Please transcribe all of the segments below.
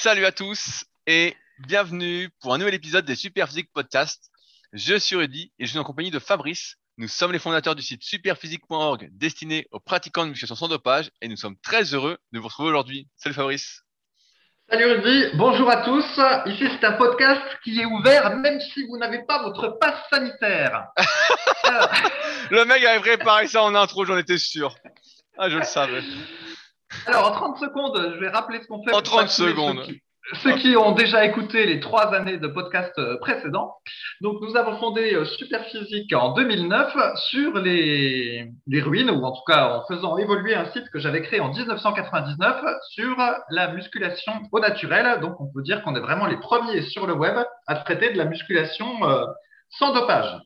Salut à tous et bienvenue pour un nouvel épisode des Superphysique Podcast. Je suis Rudy et je suis en compagnie de Fabrice. Nous sommes les fondateurs du site superphysique.org destiné aux pratiquants de musculation sans dopage et nous sommes très heureux de vous retrouver aujourd'hui. Salut Fabrice. Salut Rudy, bonjour à tous. Ici c'est un podcast qui est ouvert même si vous n'avez pas votre passe sanitaire. le mec avait préparé ça en intro, j'en étais sûr. Ah, je le savais. Alors, en 30 secondes, je vais rappeler ce qu'on fait. En 30 secondes. Ceux qui, ont déjà écouté les trois années de podcast euh, précédents. Donc, nous avons fondé euh, Superphysique en 2009 sur les, les ruines, ou en tout cas en faisant évoluer un site que j'avais créé en 1999 sur la musculation au naturel. Donc, on peut dire qu'on est vraiment les premiers sur le web à traiter de la musculation euh, sans dopage.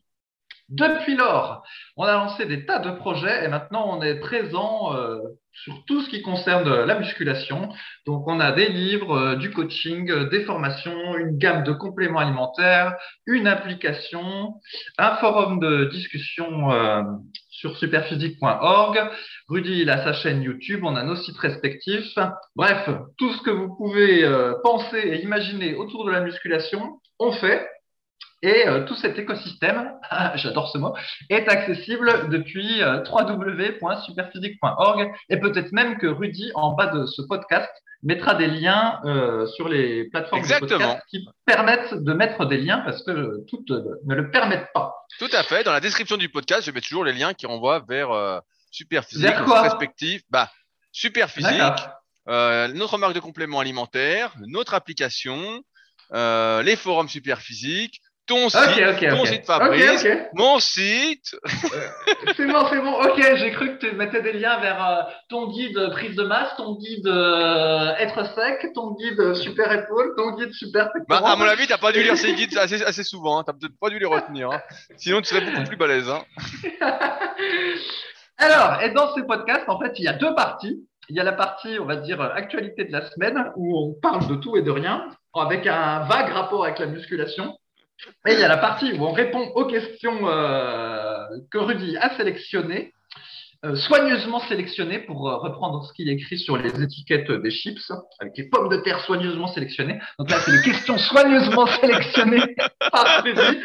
Depuis lors, on a lancé des tas de projets et maintenant on est présent euh, sur tout ce qui concerne la musculation. Donc on a des livres, euh, du coaching, euh, des formations, une gamme de compléments alimentaires, une application, un forum de discussion sur superphysique.org. Rudy il a sa chaîne YouTube, on a nos sites respectifs. Bref, tout ce que vous pouvez penser et imaginer autour de la musculation, on fait. Et euh, tout cet écosystème, j'adore ce mot, est accessible depuis euh, www.superphysique.org et peut-être même que Rudy, en bas de ce podcast, mettra des liens euh, sur les plateformes de podcast qui permettent de mettre des liens parce que toutes ne le permettent pas. Tout à fait. Dans la description du podcast, je mets toujours les liens qui renvoient vers Superphysique, respectif. Bah, Superphysique, notre marque de compléments alimentaires, notre application, les forums Superphysique, ton site, ton site Fabrice, mon site. c'est bon, c'est bon. Ok, j'ai cru que tu mettais des liens vers euh, ton guide prise de masse, ton guide euh, être sec, ton guide super épaule, ton guide super bah, à mon avis, t'as pas dû lire ces guides assez, assez souvent. Hein. T'as peut-être pas dû les retenir. Hein. Sinon, tu serais beaucoup plus balèze. Hein. Alors, et dans ces podcasts, en fait, il y a deux parties. Il y a la partie, on va dire, actualité de la semaine, où on parle de tout et de rien, avec un vague rapport avec la musculation. Et il y a la partie où on répond aux questions euh, que Rudy a sélectionnées, soigneusement sélectionnées pour euh, reprendre ce qu'il écrit sur les étiquettes des chips, avec les pommes de terre soigneusement sélectionnées. Donc là, c'est les questions soigneusement sélectionnées par Rudy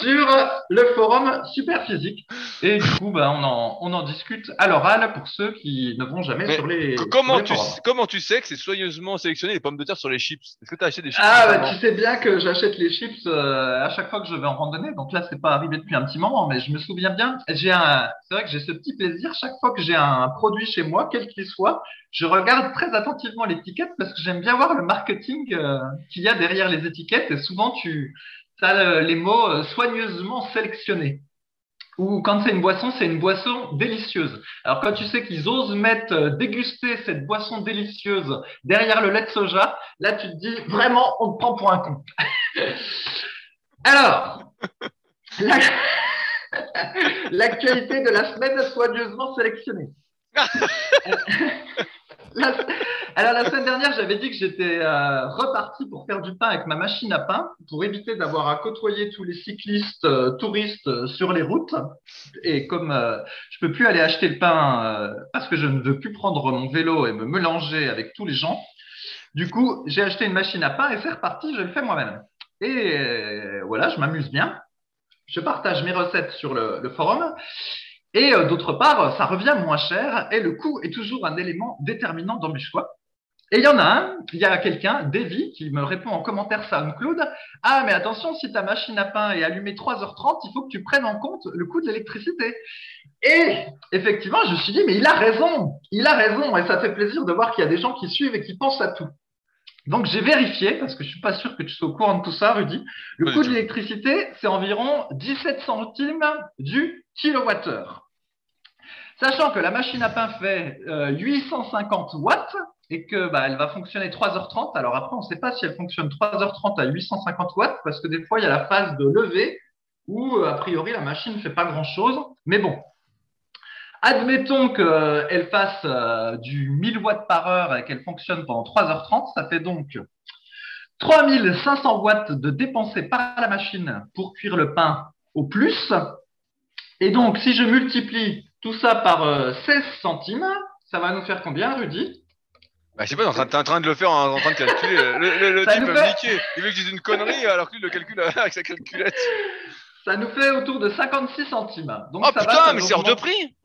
sur le forum Superphysique. Et du coup, bah, on, en, on en discute à l'oral pour ceux qui ne vont jamais sur les. Comment, tu, comment tu sais que c'est soigneusement sélectionné les pommes de terre sur les chips? Est-ce que tu as acheté des chips Ah, bah, tu sais bien que j'achète les chips euh, à chaque fois que je vais en randonnée. Donc là, c'est pas arrivé depuis un petit moment, mais je me souviens bien. J'ai un, c'est vrai que j'ai ce petit chaque fois que j'ai un produit chez moi, quel qu'il soit, je regarde très attentivement l'étiquette parce que j'aime bien voir le marketing euh, qu'il y a derrière les étiquettes. Et souvent, tu, as les mots euh, soigneusement sélectionnés. Ou quand c'est une boisson, c'est une boisson délicieuse. Alors quand tu sais qu'ils osent mettre, euh, déguster cette boisson délicieuse derrière le lait de soja, là tu te dis vraiment, on te prend pour un con. Alors, l'actualité de la semaine soigneusement sélectionnée. alors la semaine dernière, j'avais dit que j'étais euh, reparti pour faire du pain avec ma machine à pain, pour éviter d'avoir à côtoyer tous les cyclistes euh, touristes euh, sur les routes. Et comme je peux plus aller acheter le pain parce que je ne veux plus prendre mon vélo et me mélanger avec tous les gens, du coup, j'ai acheté une machine à pain et c'est reparti, je le fais moi-même. Et voilà, je m'amuse bien. Je partage mes recettes sur le, forum. Et euh, d'autre part, ça revient moins cher et le coût est toujours un élément déterminant dans mes choix. Et il y en a un, il y a quelqu'un, Davy, qui me répond en commentaire SoundCloud Ah, mais attention, si ta machine à pain est allumée 3h30, il faut que tu prennes en compte le coût de l'électricité. Et effectivement, je me suis dit Mais il a raison, il a raison, et ça fait plaisir de voir qu'il y a des gens qui suivent et qui pensent à tout. Donc j'ai vérifié, parce que je suis pas sûr que tu sois au courant de tout ça, Rudy. Le coût de l'électricité, c'est environ 17 centimes du kilowattheure. Sachant que la machine à pain fait 850 euh, watts et que bah, elle va fonctionner 3h30. Alors après, on ne sait pas si elle fonctionne 3h30 à 850 watts parce que des fois, il y a la phase de lever où, euh, a priori, la machine ne fait pas grand-chose. Mais bon, admettons qu'elle fasse euh, du 1000 watts par heure et qu'elle fonctionne pendant 3h30. Ça fait donc 3500 watts de dépensés par la machine pour cuire le pain au plus. Et donc, si je multiplie tout ça par 16 euh, centimes, ça va nous faire combien, Rudy? Bah, je sais pas, t'es en, train de le faire en, train de calculer. Le, le, type fait... Il veut que je dise une connerie alors que lui le calcule avec sa calculette. Ça nous fait autour de 56 centimes. Donc oh putain, mais c'est hors de prix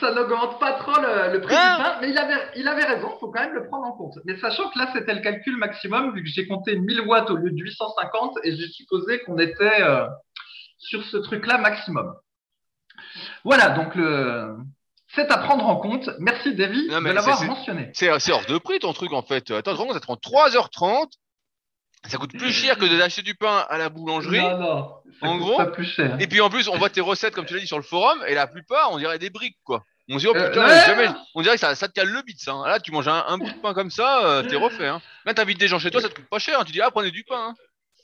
ça n'augmente pas trop le, prix du hein pain, mais il avait, il avait raison, il faut quand même le prendre en compte. Mais sachant que là, c'était le calcul maximum, vu que j'ai compté 1000 watts au lieu de 850, et j'ai supposé qu'on était euh, sur ce truc-là maximum. Voilà, donc le... c'est à prendre en compte. Merci, Davy, de l'avoir mentionné. C'est hors de prix ton truc, en fait. Attends, ça te prend 3h30 ça coûte plus cher que d'acheter du pain à la boulangerie. Non, non. Ça en gros. Pas plus cher. Et puis en plus, on voit tes recettes, comme tu l'as dit, sur le forum, et la plupart, on dirait des briques, quoi. On se dit, oh euh, putain, jamais... on dirait que ça, ça, te cale le bit, ça. Hein. Là, tu manges un, bout de pain comme ça, euh, t'es refait. Hein. Là, t'invites des gens chez toi, ça te coûte pas cher. Hein. Tu dis, ah, prenez du pain. Hein.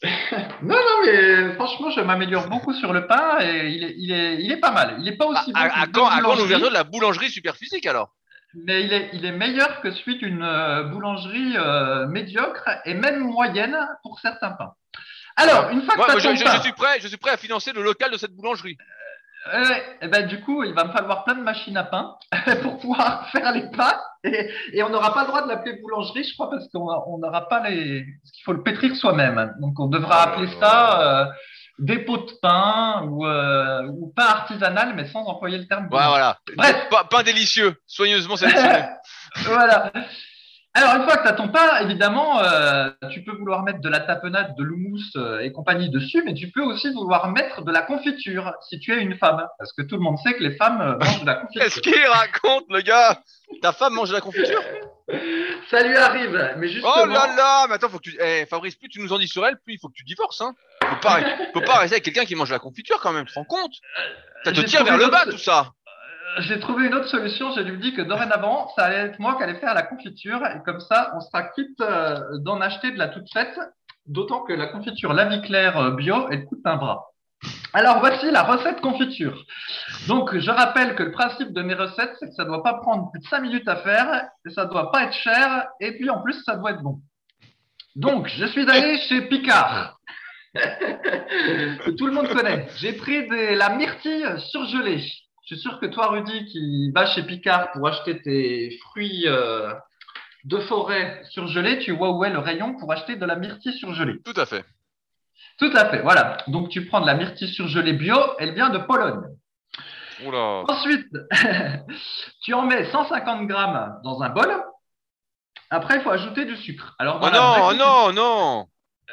non, non, mais franchement, je m'améliore beaucoup sur le pain et il est, il est, il est pas mal. Il est pas aussi bon. À, à quand, à quand l'ouverture de la boulangerie super physique alors? Mais il est, il est meilleur que celui d'une euh, boulangerie euh, médiocre et même moyenne pour certains pains. Alors, une fois que je, je, suis prêt, je suis prêt à financer le local de cette boulangerie. Euh, et eh ben, du coup, il va me falloir plein de machines à pain pour pouvoir faire les pains. Et, et on n'aura pas le droit de l'appeler boulangerie, je crois, parce qu'on n'aura pas les. Parce qu'il faut le pétrir soi-même. Donc, on devra oh appeler ça des pots de pain ou, euh, ou pain artisanal, mais sans employer le terme. Ouais, voilà. Bref. Pain, délicieux, soigneusement sélectionné. voilà. Alors, une fois que tu as ton pain, évidemment, euh, tu peux vouloir mettre de la tapenade, de l'houmous euh, et compagnie dessus, mais tu peux aussi vouloir mettre de la confiture si tu es une femme. Parce que tout le monde sait que les femmes mangent de la confiture. Qu'est-ce qu'il raconte, le gars? Ta femme mange de la confiture? Ça lui arrive, mais justement... Oh là là Mais attends, faut que tu... Eh, Fabrice, plus tu nous en dis sur elle, plus il faut que tu divorces. Hein. Faut pas, faut pas rester avec quelqu'un qui mange la confiture quand même, tu te rends compte Ça te tire vers le bas, tout ça j'ai trouvé une autre solution. J'ai lui dit que dorénavant, ça allait être moi qui allais faire la confiture. Et comme ça, on sera quitte euh, d'en acheter de la toute faite. D'autant que la confiture La Vie Claire euh, bio, elle coûte un bras. Alors voici la recette confiture. Donc je rappelle que le principe de mes recettes, c'est que ça ne doit pas prendre plus de 5 minutes à faire, et ça ne doit pas être cher, et puis en plus ça doit être bon. Donc je suis allé chez Picard. que tout le monde connaît. J'ai pris de la myrtille surgelée. Je suis sûr que toi, Rudy, qui vas chez Picard pour acheter tes fruits euh, de forêt surgelés, tu vois où est le rayon pour acheter de la myrtille surgelée. Tout à fait. Tout à fait, voilà. Donc tu prends de la myrtille surgelée bio, elle vient de Pologne. Oula. Ensuite, tu en mets 150 grammes dans un bol. Après, il faut ajouter du sucre. Alors, oh non, oh non, non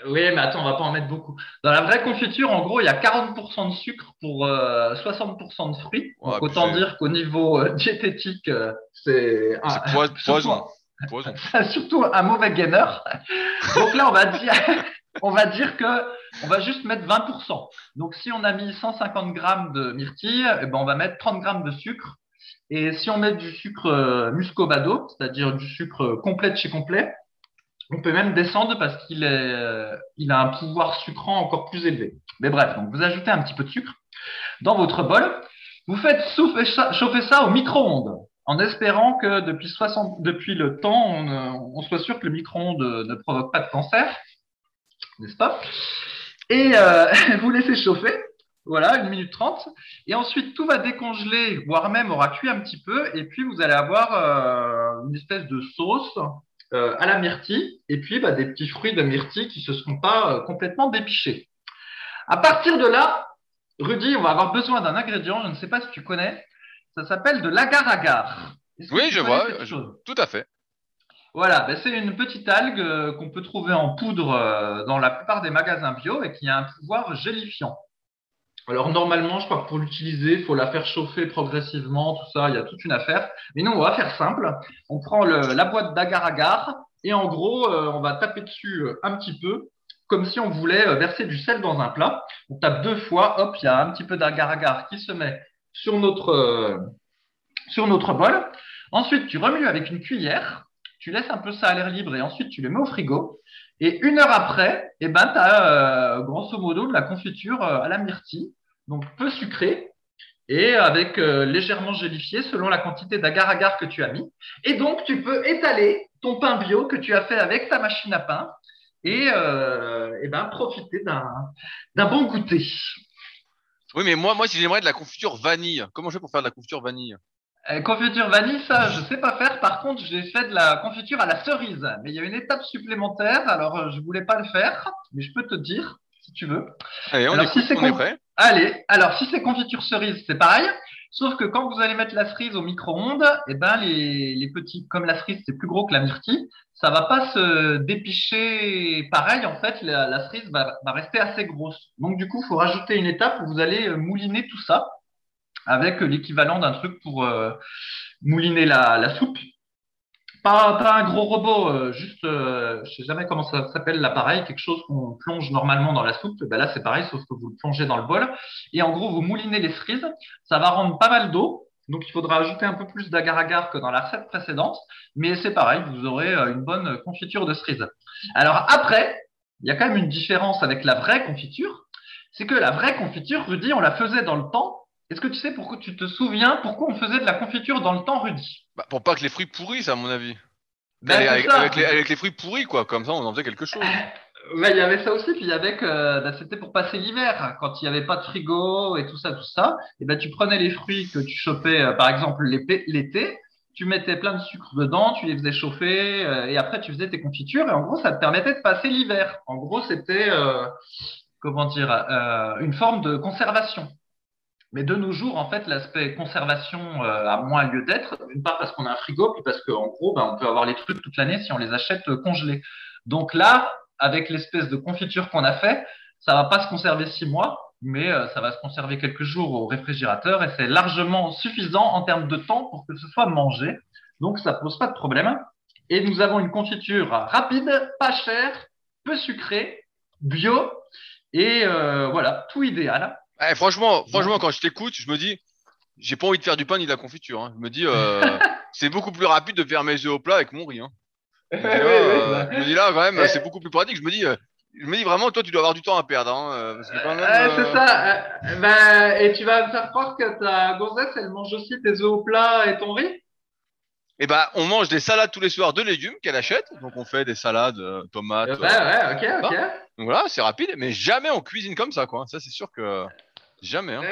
oui, mais attends, on va pas en mettre beaucoup. Dans la vraie confiture, en gros, il y a 40% de sucre pour 60% euh, de fruits. Donc, autant dire qu'au niveau euh, diététique, euh, c'est poison. surtout un mauvais gainer. Donc là, on va dire, on va dire que on va juste mettre 20%. Donc si on a mis 150 grammes de myrtille, eh ben, on va mettre 30 grammes de sucre. Et si on met du sucre muscovado, c'est-à-dire du sucre complet de chez complet, on peut même descendre parce qu'il euh, a un pouvoir sucrant encore plus élevé. Mais bref, donc vous ajoutez un petit peu de sucre dans votre bol. Vous faites chauffer ça, au micro-ondes en espérant que depuis, 60, depuis le temps, on, soit sûr que le micro-ondes ne provoque pas de cancer, n'est-ce pas? Et euh, vous laissez chauffer, voilà, une minute trente. Et ensuite, tout va décongeler, voire même aura cuit un petit peu. Et puis, vous allez avoir euh, une espèce de sauce euh, à la myrtille et puis bah, des petits fruits de myrtille qui ne se seront pas euh, complètement dépichés. À partir de là, Rudy, on va avoir besoin d'un ingrédient, je ne sais pas si tu connais, ça s'appelle de l'agar-agar. Oui, je vois, tout à fait. Voilà, ben, c'est une petite algue euh, qu'on peut trouver en poudre dans la plupart des magasins bio et qui a un pouvoir gélifiant. Alors normalement, je crois que pour l'utiliser, il faut la faire chauffer progressivement, tout ça, il y a toute une affaire. Mais nous, on va faire simple. On prend la boîte d'agar-agar et en gros, euh, on va taper dessus euh, un petit peu, comme si on voulait euh, verser du sel dans un plat. On tape deux fois, hop, il y a un petit peu d'agar-agar qui se met sur notre, sur notre bol. Ensuite, tu remues avec une cuillère, tu laisses un peu ça à l'air libre et ensuite tu le mets au frigo. Et une heure après, eh ben, tu as euh, grosso modo de la confiture euh, à la myrtille, donc peu sucrée et avec euh, légèrement gélifié selon la quantité d'agar-agar que tu as mis. Et donc, tu peux étaler ton pain bio que tu as fait avec ta machine à pain et, eh ben, profiter d'un bon goûter. Oui, mais moi, j'aimerais de la confiture vanille, comment je fais pour faire de la confiture vanille? Confiture vanille, ça, je sais pas faire. Par contre, j'ai fait de la confiture à la cerise. Mais il y a une étape supplémentaire. Alors, euh, je voulais pas le faire, mais je peux te dire si tu veux. Allez, on, alors, si c'est prêt. Allez, alors si c'est confiture cerise, c'est pareil. Sauf que quand vous allez mettre la cerise au micro-ondes, eh ben les, les petits, comme la cerise c'est plus gros que la myrtille, ça va pas se dépicher pareil. En fait, la, la cerise va, va, rester assez grosse. Donc du coup, il faut rajouter une étape où vous allez mouliner tout ça avec l'équivalent d'un truc pour euh, mouliner la, soupe. Pas, un gros robot, euh, juste, euh, je sais jamais comment ça s'appelle l'appareil, quelque chose qu'on plonge normalement dans la soupe. Ben là, c'est pareil, sauf que vous le plongez dans le bol. Et en gros, vous moulinez les cerises. Ça va rendre pas mal d'eau. Donc, il faudra ajouter un peu plus d'agar-agar que dans la recette précédente. Mais c'est pareil, vous aurez une bonne confiture de cerises. Alors après, il y a quand même une différence avec la vraie confiture. C'est que la vraie confiture, Rudy, on la faisait dans le temps est-ce que tu sais pourquoi tu te souviens pourquoi on faisait de la confiture dans le temps, Rudy bah, Pour pas que les fruits pourrissent, à mon avis. Ben, avec, les, fruits pourris, quoi. Comme ça, on en faisait quelque chose. il y avait ça aussi. Puis avec, euh, bah, c'était pour passer l'hiver, quand il n'y avait pas de frigo et tout ça, tout ça. Et ben, tu prenais les fruits que tu chopais, euh, par exemple l'été, tu mettais plein de sucre dedans, tu les faisais chauffer, euh, et après tu faisais tes confitures. Et en gros, ça te permettait de passer l'hiver. En gros, c'était comment dire, une forme de conservation. Mais de nos jours, en fait, l'aspect conservation euh, a moins lieu d'être. D'une part parce qu'on a un frigo, puis parce qu'en gros, ben, on peut avoir les trucs toute l'année si on les achète euh, congelés. Donc là, avec l'espèce de confiture qu'on a fait, ça va pas se conserver six mois, mais euh, ça va se conserver quelques jours au réfrigérateur et c'est largement suffisant en termes de temps pour que ce soit mangé. Donc ça pose pas de problème. Et nous avons une confiture rapide, pas chère, peu sucrée, bio et voilà, tout idéal. Eh, franchement, franchement, quand je t'écoute, je me dis, j'ai pas envie de faire du pain ni de la confiture. Hein. Je me dis, euh, c'est beaucoup plus rapide de faire mes œufs au plat avec mon riz. Hein. Je, me dis là, quand même, c'est beaucoup plus pratique. Je me dis, euh, je me dis vraiment, toi, tu dois avoir du temps à perdre. Hein, euh, c'est ça. Ben, et tu vas me faire croire que ta gonzesse, elle mange aussi tes œufs au plat et ton riz? Eh ben, on mange des salades tous les soirs de légumes qu'elle achète. Donc, on fait des salades, tomates. Ouais, ouais, ok, ok. Donc voilà, c'est rapide, mais jamais on cuisine comme ça, quoi. Ça, c'est sûr que. Jamais. Hein.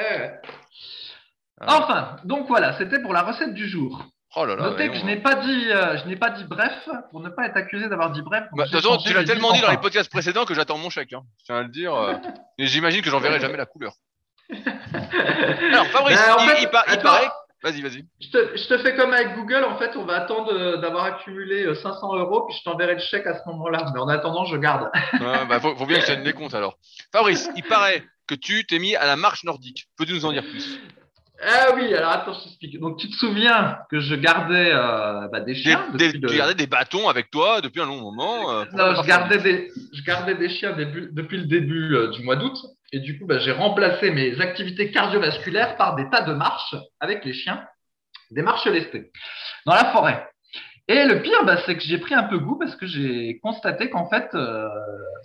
Enfin, donc voilà, c'était pour la recette du jour. Oh là là, Notez que je n'ai pas dit, euh, je n'ai pas dit bref pour ne pas être accusé d'avoir dit bref. Bah, de toute façon, tu l'as tellement dit dans les podcasts précédents que j'attends mon chèque. Hein. Je tiens à le dire. Euh, et j'imagine que j'en verrai jamais la couleur. Alors, Fabrice, ben, il, paraît. Vas-y, vas-y. Je te, je te, fais comme avec Google. En fait, on va attendre d'avoir accumulé 500 euh, euros, puis je t'enverrai le chèque à ce moment-là. Mais en attendant, je garde. ouais, bah, faut, faut bien que je tienne des comptes alors. Fabrice, il paraît que tu t'es mis à la marche nordique. Peux-tu nous en dire plus? Ah oui, alors attends, je t'explique. Donc tu te souviens que je gardais euh, bah, des chiens. Des, Tu gardais des bâtons avec toi depuis un long moment. Euh, non, je gardais, des, je gardais des chiens depuis le début euh, du mois d'août. Et du coup, bah, j'ai remplacé mes activités cardiovasculaires par des tas de marches avec les chiens, des marches lestées, dans la forêt. Et le pire, bah, c'est que j'ai pris un peu goût parce que j'ai constaté qu'en fait,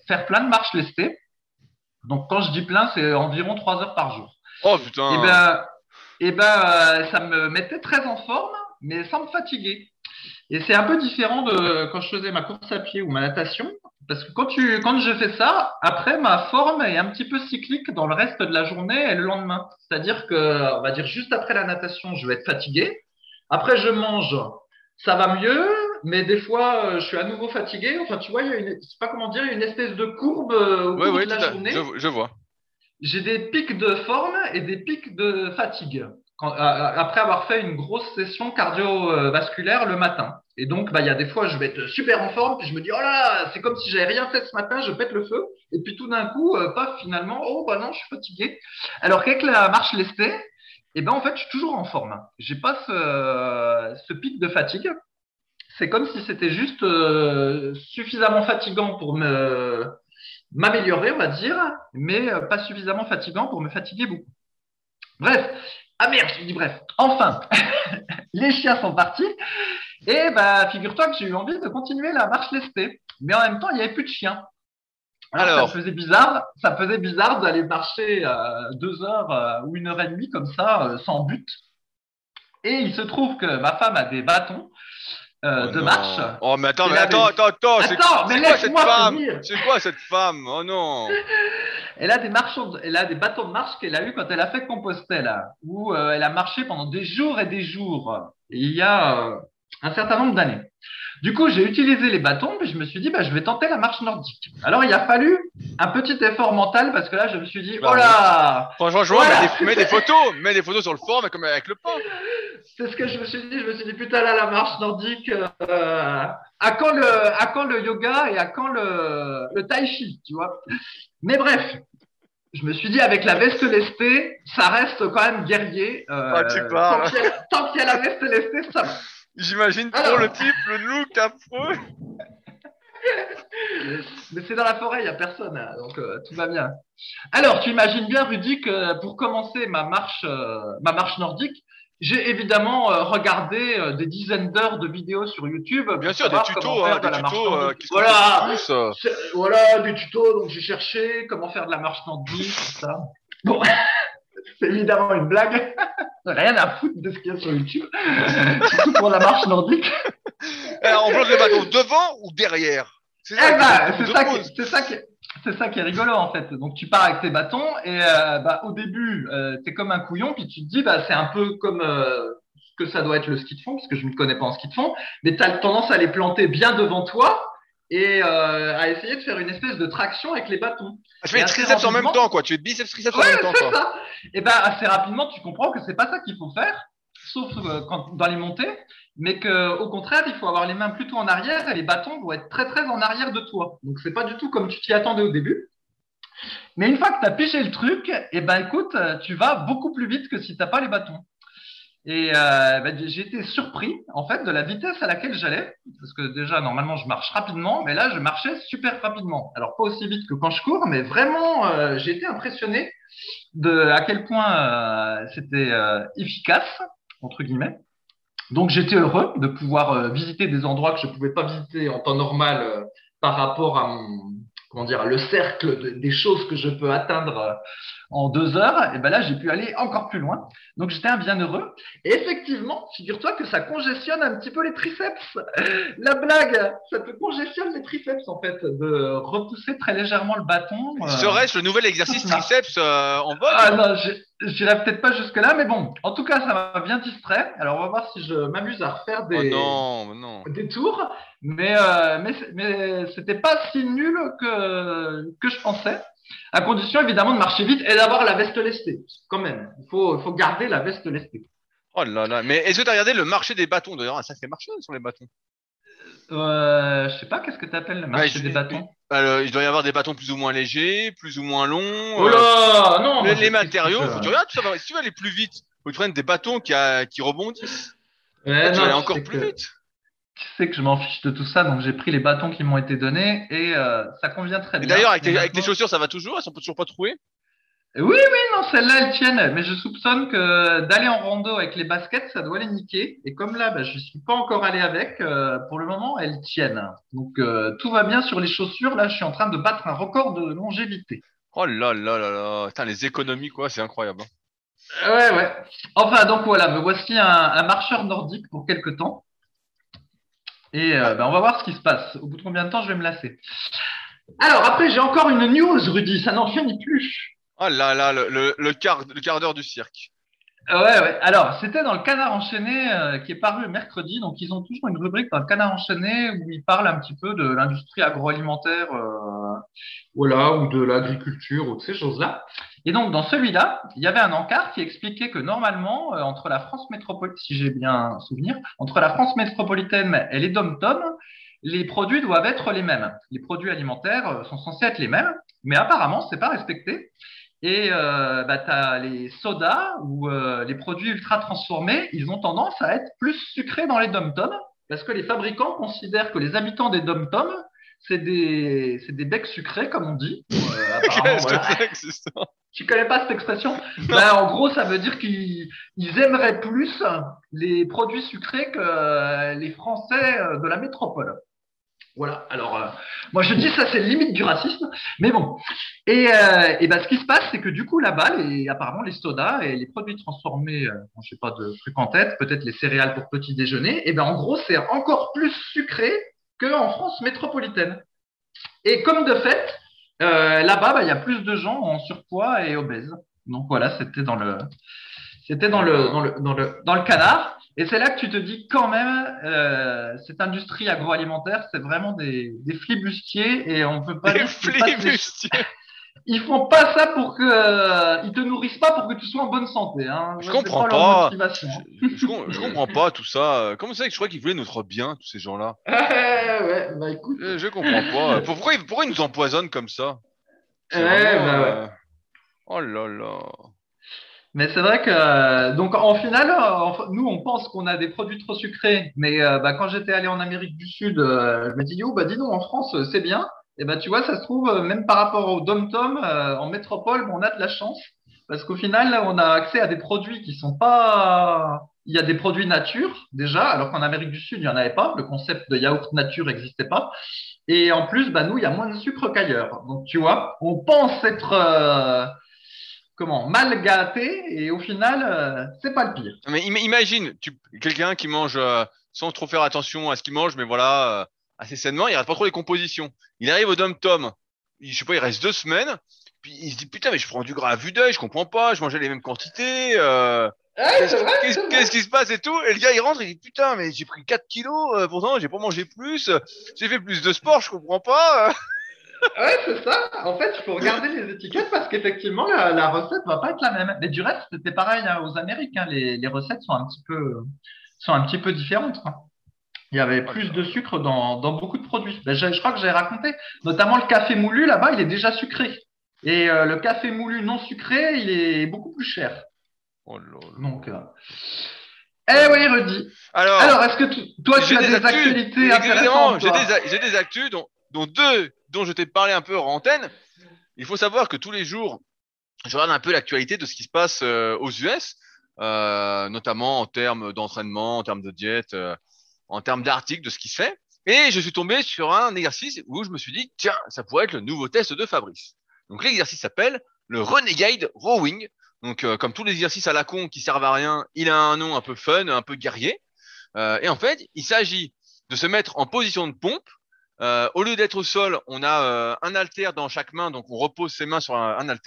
faire plein de marches lestées, donc quand je dis plein, c'est environ trois heures par jour. Oh putain. Et eh ben, et eh ben, euh, ça me mettait très en forme, mais sans me fatiguer. Et c'est un peu différent de quand je faisais ma course à pied ou ma natation, parce que quand tu, quand je fais ça, après ma forme est un petit peu cyclique dans le reste de la journée et le lendemain. C'est-à-dire que, on va dire juste après la natation, je vais être fatigué. Après, je mange, ça va mieux, mais des fois, euh, je suis à nouveau fatigué. Enfin, tu vois, il y a une, sais pas comment dire, une espèce de courbe euh, au cours de la journée. Je, vois. J'ai des pics de forme et des pics de fatigue. après avoir fait une grosse session cardiovasculaire le matin. Et donc, bah, il y a des fois, je vais être super en forme, puis je me dis, oh là là, c'est comme si j'avais rien fait ce matin, je pète le feu. Et puis tout d'un coup, euh, paf, finalement, oh bah non, je suis fatigué. Alors qu'avec la marche lestée, eh ben en fait, je suis toujours en forme. J'ai pas ce, ce pic de fatigue c'est comme si c'était juste euh, suffisamment fatigant pour me m'améliorer, on va dire, mais euh, pas suffisamment fatigant pour me fatiguer beaucoup. Bref, ah merde, je dis bref. Enfin, les chiens sont partis et bah figure-toi que j'ai eu envie de continuer la marche lestée, mais en même temps il n'y avait plus de chiens. Alors, ça faisait bizarre, ça faisait bizarre d'aller marcher euh, deux heures ou une heure et demie comme ça, sans but. Et il se trouve que ma femme a des bâtons euh, Oh de non. marche. Oh, mais attends, mais attends, attends, attends, c'est Attends, c'est quoi cette femme. C'est quoi cette femme Oh non Elle a des marchands, elle a des bâtons de marche qu'elle a eu quand elle a fait Compostelle, où euh, elle a marché pendant des jours et des jours. Il y a euh, un certain nombre d'années. Du coup, j'ai utilisé les bâtons, mais je me suis dit, bah, je vais tenter la marche nordique. Alors, il a fallu un petit effort mental parce que là, je me suis dit, Bah oh là, Franchement, je Voilà. mets, des, mets des photos, mets des photos sur le forum, mais comme avec le pain. c'est ce que je me suis dit. Je me suis dit, putain, là, la marche nordique, euh, à quand le, à quand le yoga et à quand le, le tai chi, tu vois. Mais bref, je me suis dit, avec la veste lestée, ça reste quand même guerrier. Euh, Ah, tu parles. Tant qu'il y a- tant qu'il y a la veste lestée, ça va. J'imagine trop Alors. le type, le look affreux. Mais c'est dans la forêt, il n'y a personne, hein, donc euh, tout va bien. Alors, tu imagines bien, Rudy, que pour commencer ma marche, euh, ma marche nordique, j'ai évidemment euh, regardé euh, des dizaines d'heures de vidéos sur YouTube. Bien sûr, des tutos, hein, de des tutos euh, qui Voilà, euh. voilà, des tutos. Donc j'ai cherché comment faire de la marche nordique, tout ça. Bon, c'est évidemment une blague. Rien à foutre de ce qu'il y a sur YouTube, surtout pour la marche nordique. Alors, on bloque le bateau devant ou derrière? C'est Eh ça qui c'est se ça, pose. qui, c'est ça qui, c'est ça qui est rigolo en fait. Donc tu pars avec tes bâtons et euh, bah, au début euh, t'es comme un couillon puis tu te dis bah c'est un peu comme euh, ce que ça doit être le ski de fond parce que je ne connais pas en ski de fond, mais tu as tendance à les planter bien devant toi et euh, à essayer de faire une espèce de traction avec les bâtons. Ah, Je fais les triceps en même temps, quoi. Tu fais biceps, triceps en même temps, quoi. ça. Et ben assez rapidement tu comprends que c'est pas ça qu'il faut faire, sauf euh, quand, dans les montées, mais que au contraire il faut avoir les mains plutôt en arrière et les bâtons vont être très très en arrière de toi. Donc c'est pas du tout comme tu t'y attendais au début. Mais une fois que tu as piché le truc, et ben écoute, euh, tu vas beaucoup plus vite que si t'as pas les bâtons. Et euh, ben, j'ai été surpris en fait de la vitesse à laquelle j'allais, parce que déjà normalement je marche rapidement, mais là je marchais super rapidement. Alors pas aussi vite que quand je cours, mais vraiment euh, j'ai été impressionné de à quel point euh, c'était euh, efficace entre guillemets. Donc j'étais heureux de pouvoir euh, visiter des endroits que je pouvais pas visiter en temps normal euh, par rapport à mon comment dire le cercle de- des choses que je peux atteindre en deux heures. Et ben là j'ai pu aller encore plus loin. Donc j'étais un bien heureux. Et effectivement, figure-toi que ça congestionne un petit peu les triceps. La blague, ça te congestionne les triceps en fait de repousser très légèrement le bâton. euh, Serait-ce le nouvel exercice triceps euh, en vogue ah non, j'irai peut-être pas jusque-là, mais bon, en tout cas, ça m'a bien distrait. Alors, on va voir si je m'amuse à refaire Oh des, non, non. des tours, mais, euh, mais, mais c'était pas si nul que, que je pensais. À condition, évidemment, de marcher vite et d'avoir la veste lestée. Quand même, il faut, il faut garder la veste lestée. Oh là là. Mais est-ce que tu as regardé le marché des bâtons? D'ailleurs, un sacré marché sur les bâtons. Euh, je sais pas, qu'est-ce que tu appelles le marché je- des bâtons? Euh, il doit y avoir des bâtons plus ou moins légers, plus ou moins longs. Oh euh, là Non les, matériaux, faut tu regardes, tu vas- si tu veux aller plus vite, faut que tu prennes des bâtons qui, a- qui rebondissent. Ouais, tu non, vas aller encore plus que- vite. Tu sais que je m'en fiche de tout ça, donc j'ai pris les bâtons qui m'ont été donnés et euh, ça convient très Et bien. d'ailleurs, avec, tes- avec chaussures, ça va toujours? Elles sont toujours pas trouées? Oui, oui, non, celles-là, elles tiennent. Mais je soupçonne que d'aller en rando avec les baskets, ça doit les niquer. Et comme là, bah, je suis pas encore allé avec, euh, pour le moment, elles tiennent. Donc, euh, tout va bien sur les chaussures. Là, je suis en train de battre un record de longévité. Oh là là là là. Putain, les économies, quoi, c'est incroyable. hein. Ouais, ouais. Enfin, donc voilà, me voici un, un marcheur nordique pour quelque temps. Et euh, ben, on va voir ce qui se passe. Au bout de combien de temps je vais me lasser. Alors, après, j'ai encore une news, Rudy. Ça n'en finit plus. Oh là là, le quart, le quart d'heure du cirque. Euh, Ouais, ouais. Alors, c'était dans le Canard enchaîné euh, qui est paru mercredi. Donc, ils ont toujours une rubrique dans le Canard enchaîné où ils parlent un petit peu de l'industrie agroalimentaire, euh, voilà, ou de l'agriculture ou de ces choses-là. Et donc, dans celui-là, il y avait un encart qui expliquait que normalement, euh, entre la France métropolitaine, si j'ai bien souvenir, entre la France métropolitaine et les dom-tom, les produits doivent être les mêmes. Les produits alimentaires euh, sont censés être les mêmes, mais apparemment, c'est pas respecté. Et euh, bah, tu as les sodas ou euh, les produits ultra transformés, ils ont tendance à être plus sucrés dans les dom-toms parce que les fabricants considèrent que les habitants des dom-toms, c'est des, c'est des becs sucrés, comme on dit. Euh, apparemment, voilà. que Tu connais pas cette expression? Ben, En gros, ça veut dire qu'ils ils aimeraient plus les produits sucrés que euh, les Français euh, de la métropole. Voilà, alors euh, moi je dis ça c'est limite du racisme, mais bon. Et, euh, ben, ce qui se passe, c'est que du coup là-bas, apparemment les sodas et les produits transformés, euh, je sais pas de trucs en tête, peut-être les céréales pour petit déjeuner, et ben en gros c'est encore plus sucré qu'en France métropolitaine. Et comme de fait, euh, là-bas, bah, il y a plus de gens en surpoids et obèses. Donc voilà, c'était dans le, c'était dans le, dans le, dans le, dans le canard. Et c'est là que tu te dis quand même, euh, cette industrie agroalimentaire, c'est vraiment des, des flibustiers et on peut pas. Des flibustiers. Ils font pas ça pour que, euh, ils te nourrissent pas pour que tu sois en bonne santé. Hein. Je comprends pas. Je, je, comprends pas tout ça. Comment c'est que je crois qu'ils voulaient notre bien, tous ces gens-là? Ouais, bah écoute. Je, comprends pas. Pourquoi, pourquoi ils nous empoisonnent comme ça? Bah ouais. Euh, oh là là. Mais c'est vrai que euh, donc en final, euh, nous on pense qu'on a des produits trop sucrés, mais euh, bah, quand j'étais allé en Amérique du Sud, je me dis oh bah dis donc en France c'est bien. Et bah tu vois ça se trouve même par rapport au dom tom en métropole, on a de la chance parce qu'au final on a accès à des produits qui sont pas. Il y a des produits nature déjà, alors qu'en Amérique du Sud il y en avait pas. Le concept de yaourt nature n'existait pas. Et en plus, bah nous il y a moins de sucre qu'ailleurs. Donc tu vois, on pense être comment mal gâté et au final euh, c'est pas le pire. Mais imagine tu quelqu'un qui mange euh, sans trop faire attention à ce qu'il mange mais voilà euh, assez sainement, il rate pas trop les compositions. Il arrive au dom tom, je sais pas, il reste deux semaines, puis il se dit putain mais je prends du gras à vue d'œil, je comprends pas, je mangeais les mêmes quantités. Qu'est-ce qui se passe et tout Et le gars il rentre, il dit putain mais j'ai pris 4 kilos, pourtant j'ai pas mangé plus, j'ai fait plus de sport, je comprends pas. ouais, c'est ça. En fait, il faut regarder les étiquettes parce qu'effectivement, la, la, recette va pas être la même. Mais du reste, c'était pareil hein, aux Américains. Les, les, recettes sont un petit peu, sont un petit peu différentes. Hein. Il y avait plus de sucre dans, dans beaucoup de produits. Ben, je, je, crois que j'ai raconté. Notamment le café moulu, là-bas, il est déjà sucré. Et euh, le café moulu non sucré, il est beaucoup plus cher. Oh là là. Donc, euh... eh oui, Rudy. Alors, Alors est-ce que toi, tu as des, actualités intéressantes J'ai des, des actus dont deux dont je t'ai parlé un peu en antenne, il faut savoir que tous les jours, je regarde un peu l'actualité de ce qui se passe euh, aux US, euh, notamment en termes d'entraînement, en termes de diète, euh, en termes d'articles, de ce qui se fait. Et je suis tombé sur un exercice où je me suis dit, tiens, ça pourrait être le nouveau test de Fabrice. Donc l'exercice s'appelle le Renegade Rowing. Donc comme tous les exercices à la con qui servent à rien, il a un nom un peu fun, un peu guerrier. et en fait, il s'agit de se mettre en position de pompe euh, au lieu d'être au sol, on a euh, un haltère dans chaque main, donc on repose ses mains sur un, un.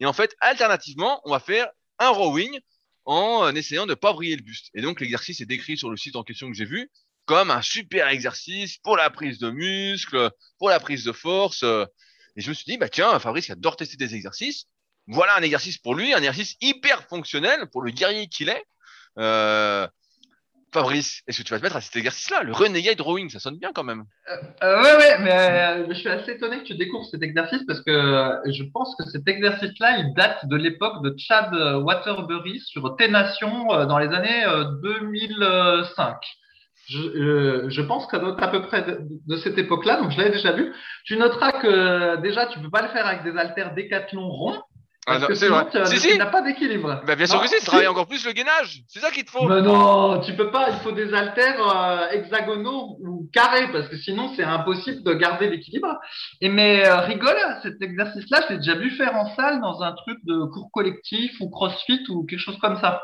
Et en fait, alternativement, on va faire un rowing en euh, essayant de ne pas briller le buste. Et donc l'exercice est décrit sur le site en question que j'ai vu comme un super exercice pour la prise de muscles, pour la prise de force. Et je me suis dit, bah tiens, Fabrice adore tester des exercices. Voilà un exercice pour lui, un exercice hyper fonctionnel pour le guerrier qu'il est. Fabrice, est-ce que tu vas te mettre à cet exercice-là? Le Renegade Drawing, ça sonne bien quand même. Euh, euh mais euh, je suis assez étonné que tu découvres cet exercice parce que euh, je pense que cet exercice-là, il date de l'époque de Chad Waterbury sur T-Nation dans les années 2005. Je, pense qu'à à peu près de, de cette époque-là, donc je l'avais déjà vu. Tu noteras que déjà, tu peux pas le faire avec des haltères décathlon ronds ah c'est vrai. Si, si. n'a pas d'équilibre. Bah, bien sûr que si, tu travailles encore plus le gainage. C'est ça qu'il te faut. Mais non, tu peux pas. Il faut des haltères euh, hexagonaux ou carrés parce que sinon c'est impossible de garder l'équilibre. Et mais euh, rigole, cet exercice-là, je l'ai déjà vu faire en salle dans un truc de cours collectif ou crossfit ou quelque chose comme ça.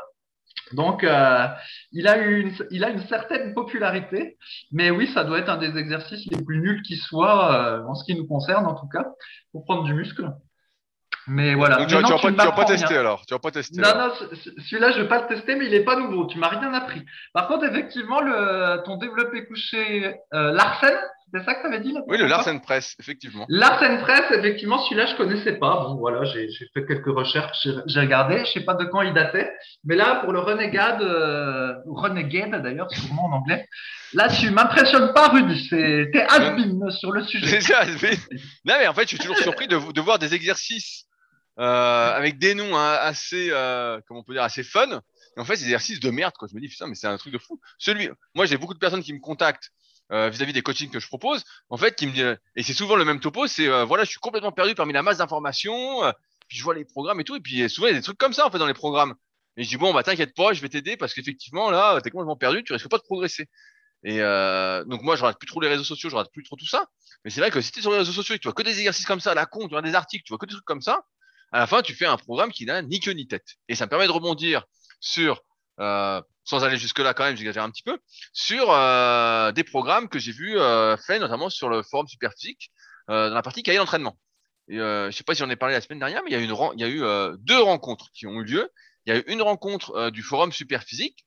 Donc, euh, il, a une, il a une certaine popularité, mais oui, ça doit être un des exercices les plus nuls qui soit, euh, en ce qui nous concerne en tout cas, pour prendre du muscle. Mais voilà. Donc, tu, vas, vas pas, tester alors. Tu vas pas tester. Non, non, celui-là, je vais pas le tester, mais il est pas nouveau. Tu m'as rien appris. Par contre, effectivement, le, ton développé couché euh, Larsen, c'est ça que tu avais dit là? Oui, le Larsen Press, effectivement. Larsen Press, effectivement, celui-là, je connaissais pas. Bon, voilà, j'ai fait quelques recherches, j'ai regardé. Je sais pas de quand il datait. Mais là, pour le Renegade, euh, Renegade d'ailleurs, sûrement en anglais, là, tu m'impressionnes pas, Rudy. T'es has sur le sujet. C'est Non, mais en fait, je suis toujours surpris de, de voir des exercices avec des noms hein, assez, euh, comment on peut dire, assez fun. En fait, c'est des exercices de merde, quoi. Je me dis, putain, mais c'est un truc de fou. Celui, moi, j'ai beaucoup de personnes qui me contactent euh, vis-à-vis des coachings que je propose, en fait, qui me disent, et c'est souvent le même topo, c'est, euh, voilà, je suis complètement perdu parmi la masse d'informations, euh, puis je vois les programmes et tout, et puis souvent, il y a des trucs comme ça, en fait, dans les programmes. Et je dis, bon, bah, t'inquiète pas, je vais t'aider parce qu'effectivement, là, t'es complètement perdu, tu risques pas de progresser. Et donc moi, je regarde plus trop les réseaux sociaux, je regarde plus trop tout ça. Mais c'est vrai que si tu es sur les réseaux sociaux et que tu vois que des exercices comme ça, la con, tu vois des articles, tu vois que des trucs comme ça, à la fin, tu fais un programme qui n'a ni queue ni tête. Et ça me permet de rebondir sur, euh, sans aller jusque-là quand même, j'exagère un petit peu, sur euh, des programmes que j'ai vus euh, faits notamment sur le forum Superphysique, euh, dans la partie cahier d'entraînement. Euh, je sais pas si j'en ai parlé la semaine dernière, mais il y a, eu deux rencontres qui ont eu lieu. Il y a eu une rencontre du forum Superphysique,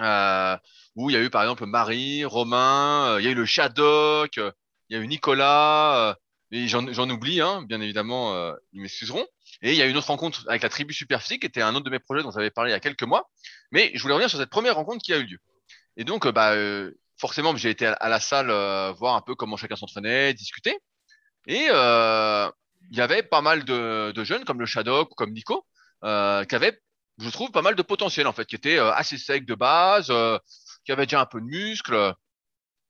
euh, où il y a eu par exemple Marie, Romain, il y a eu le Shadok, il y a eu Nicolas, j'en oublie, hein, bien évidemment, euh, ils m'excuseront. Et il y a une autre rencontre avec la tribu Superphysique, qui était un autre de mes projets dont j'avais parlé il y a quelques mois. Mais je voulais revenir sur cette première rencontre qui a eu lieu. Et donc, euh, bah, euh, forcément, j'ai été à, la salle voir un peu comment chacun s'entraînait, discuter. Et il y avait pas mal de, de jeunes, comme le Shadok ou comme Nico, qui avaient, je trouve, pas mal de potentiel, en fait, qui étaient assez secs de base, qui avaient déjà un peu de muscles.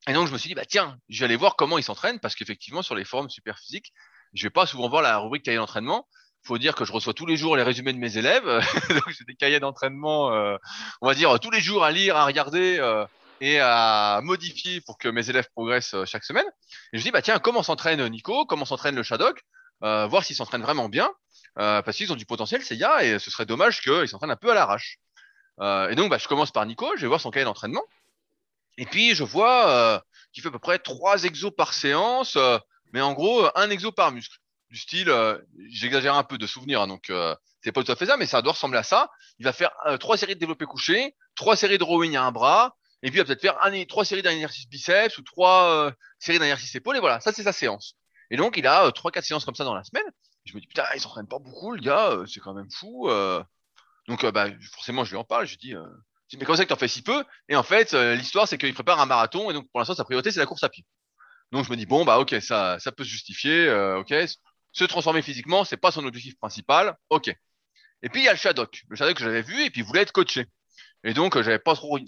Et donc, je me suis dit, bah, tiens, je vais aller voir comment ils s'entraînent parce qu'effectivement, sur les forums super physiques, je vais pas souvent voir la rubrique cahier d'entraînement. Faut dire que je reçois tous les jours les résumés de mes élèves. donc, j'ai des cahiers d'entraînement, euh, on va dire, tous les jours à lire, à regarder euh, et à modifier pour que mes élèves progressent euh, chaque semaine. Et je me dis, bah, tiens, comment s'entraîne Nico? Comment s'entraîne le Shadok? voir s'ils s'entraînent vraiment bien. parce qu'ils ont du potentiel, ces gars, et ce serait dommage qu'ils s'entraînent un peu à l'arrache. et donc, bah, je commence par Nico, je vais voir son cahier d'entraînement. Et puis, je vois euh, qu'il fait à peu près trois exos par séance, euh, mais en gros, un exo par muscle. Du style, euh, j'exagère un peu de souvenirs, hein, donc euh, c'est pas tout à fait ça, mais ça doit ressembler à ça. Il va faire trois séries de développé couché, trois séries de rowing à un bras, et puis il va peut-être faire un, trois séries d'un exercice biceps ou trois séries d'un exercice épaule, et voilà, ça c'est sa séance. Et donc, il a trois, quatre séances comme ça dans la semaine. je me dis, putain, il s'entraîne pas beaucoup, le gars, c'est quand même fou. Donc, bah, forcément, je lui en parle, je lui dis, mais comment ça que tu en fais si peu Et en fait, euh, l'histoire, c'est qu'il prépare un marathon et donc pour l'instant, sa priorité, c'est la course à pied. Donc je me dis bon bah ok, ça, ça peut se justifier, euh, ok. Se transformer physiquement, c'est pas son objectif principal, ok. Et puis il y a le Shadok, le Shadok que j'avais vu et puis il voulait être coaché. Et donc euh, j'avais pas trop.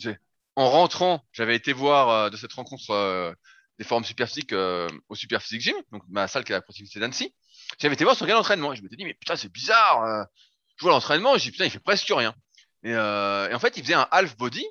En rentrant, j'avais été voir de cette rencontre des forums superphysiques au Superphysique Gym, donc ma salle qui est la proximité d'Annecy. J'avais été voir son gars d'entraînement et je m'étais dit mais putain c'est bizarre. je vois l'entraînement, je dis putain il fait presque rien. Et, euh, et, en fait, il faisait un half body.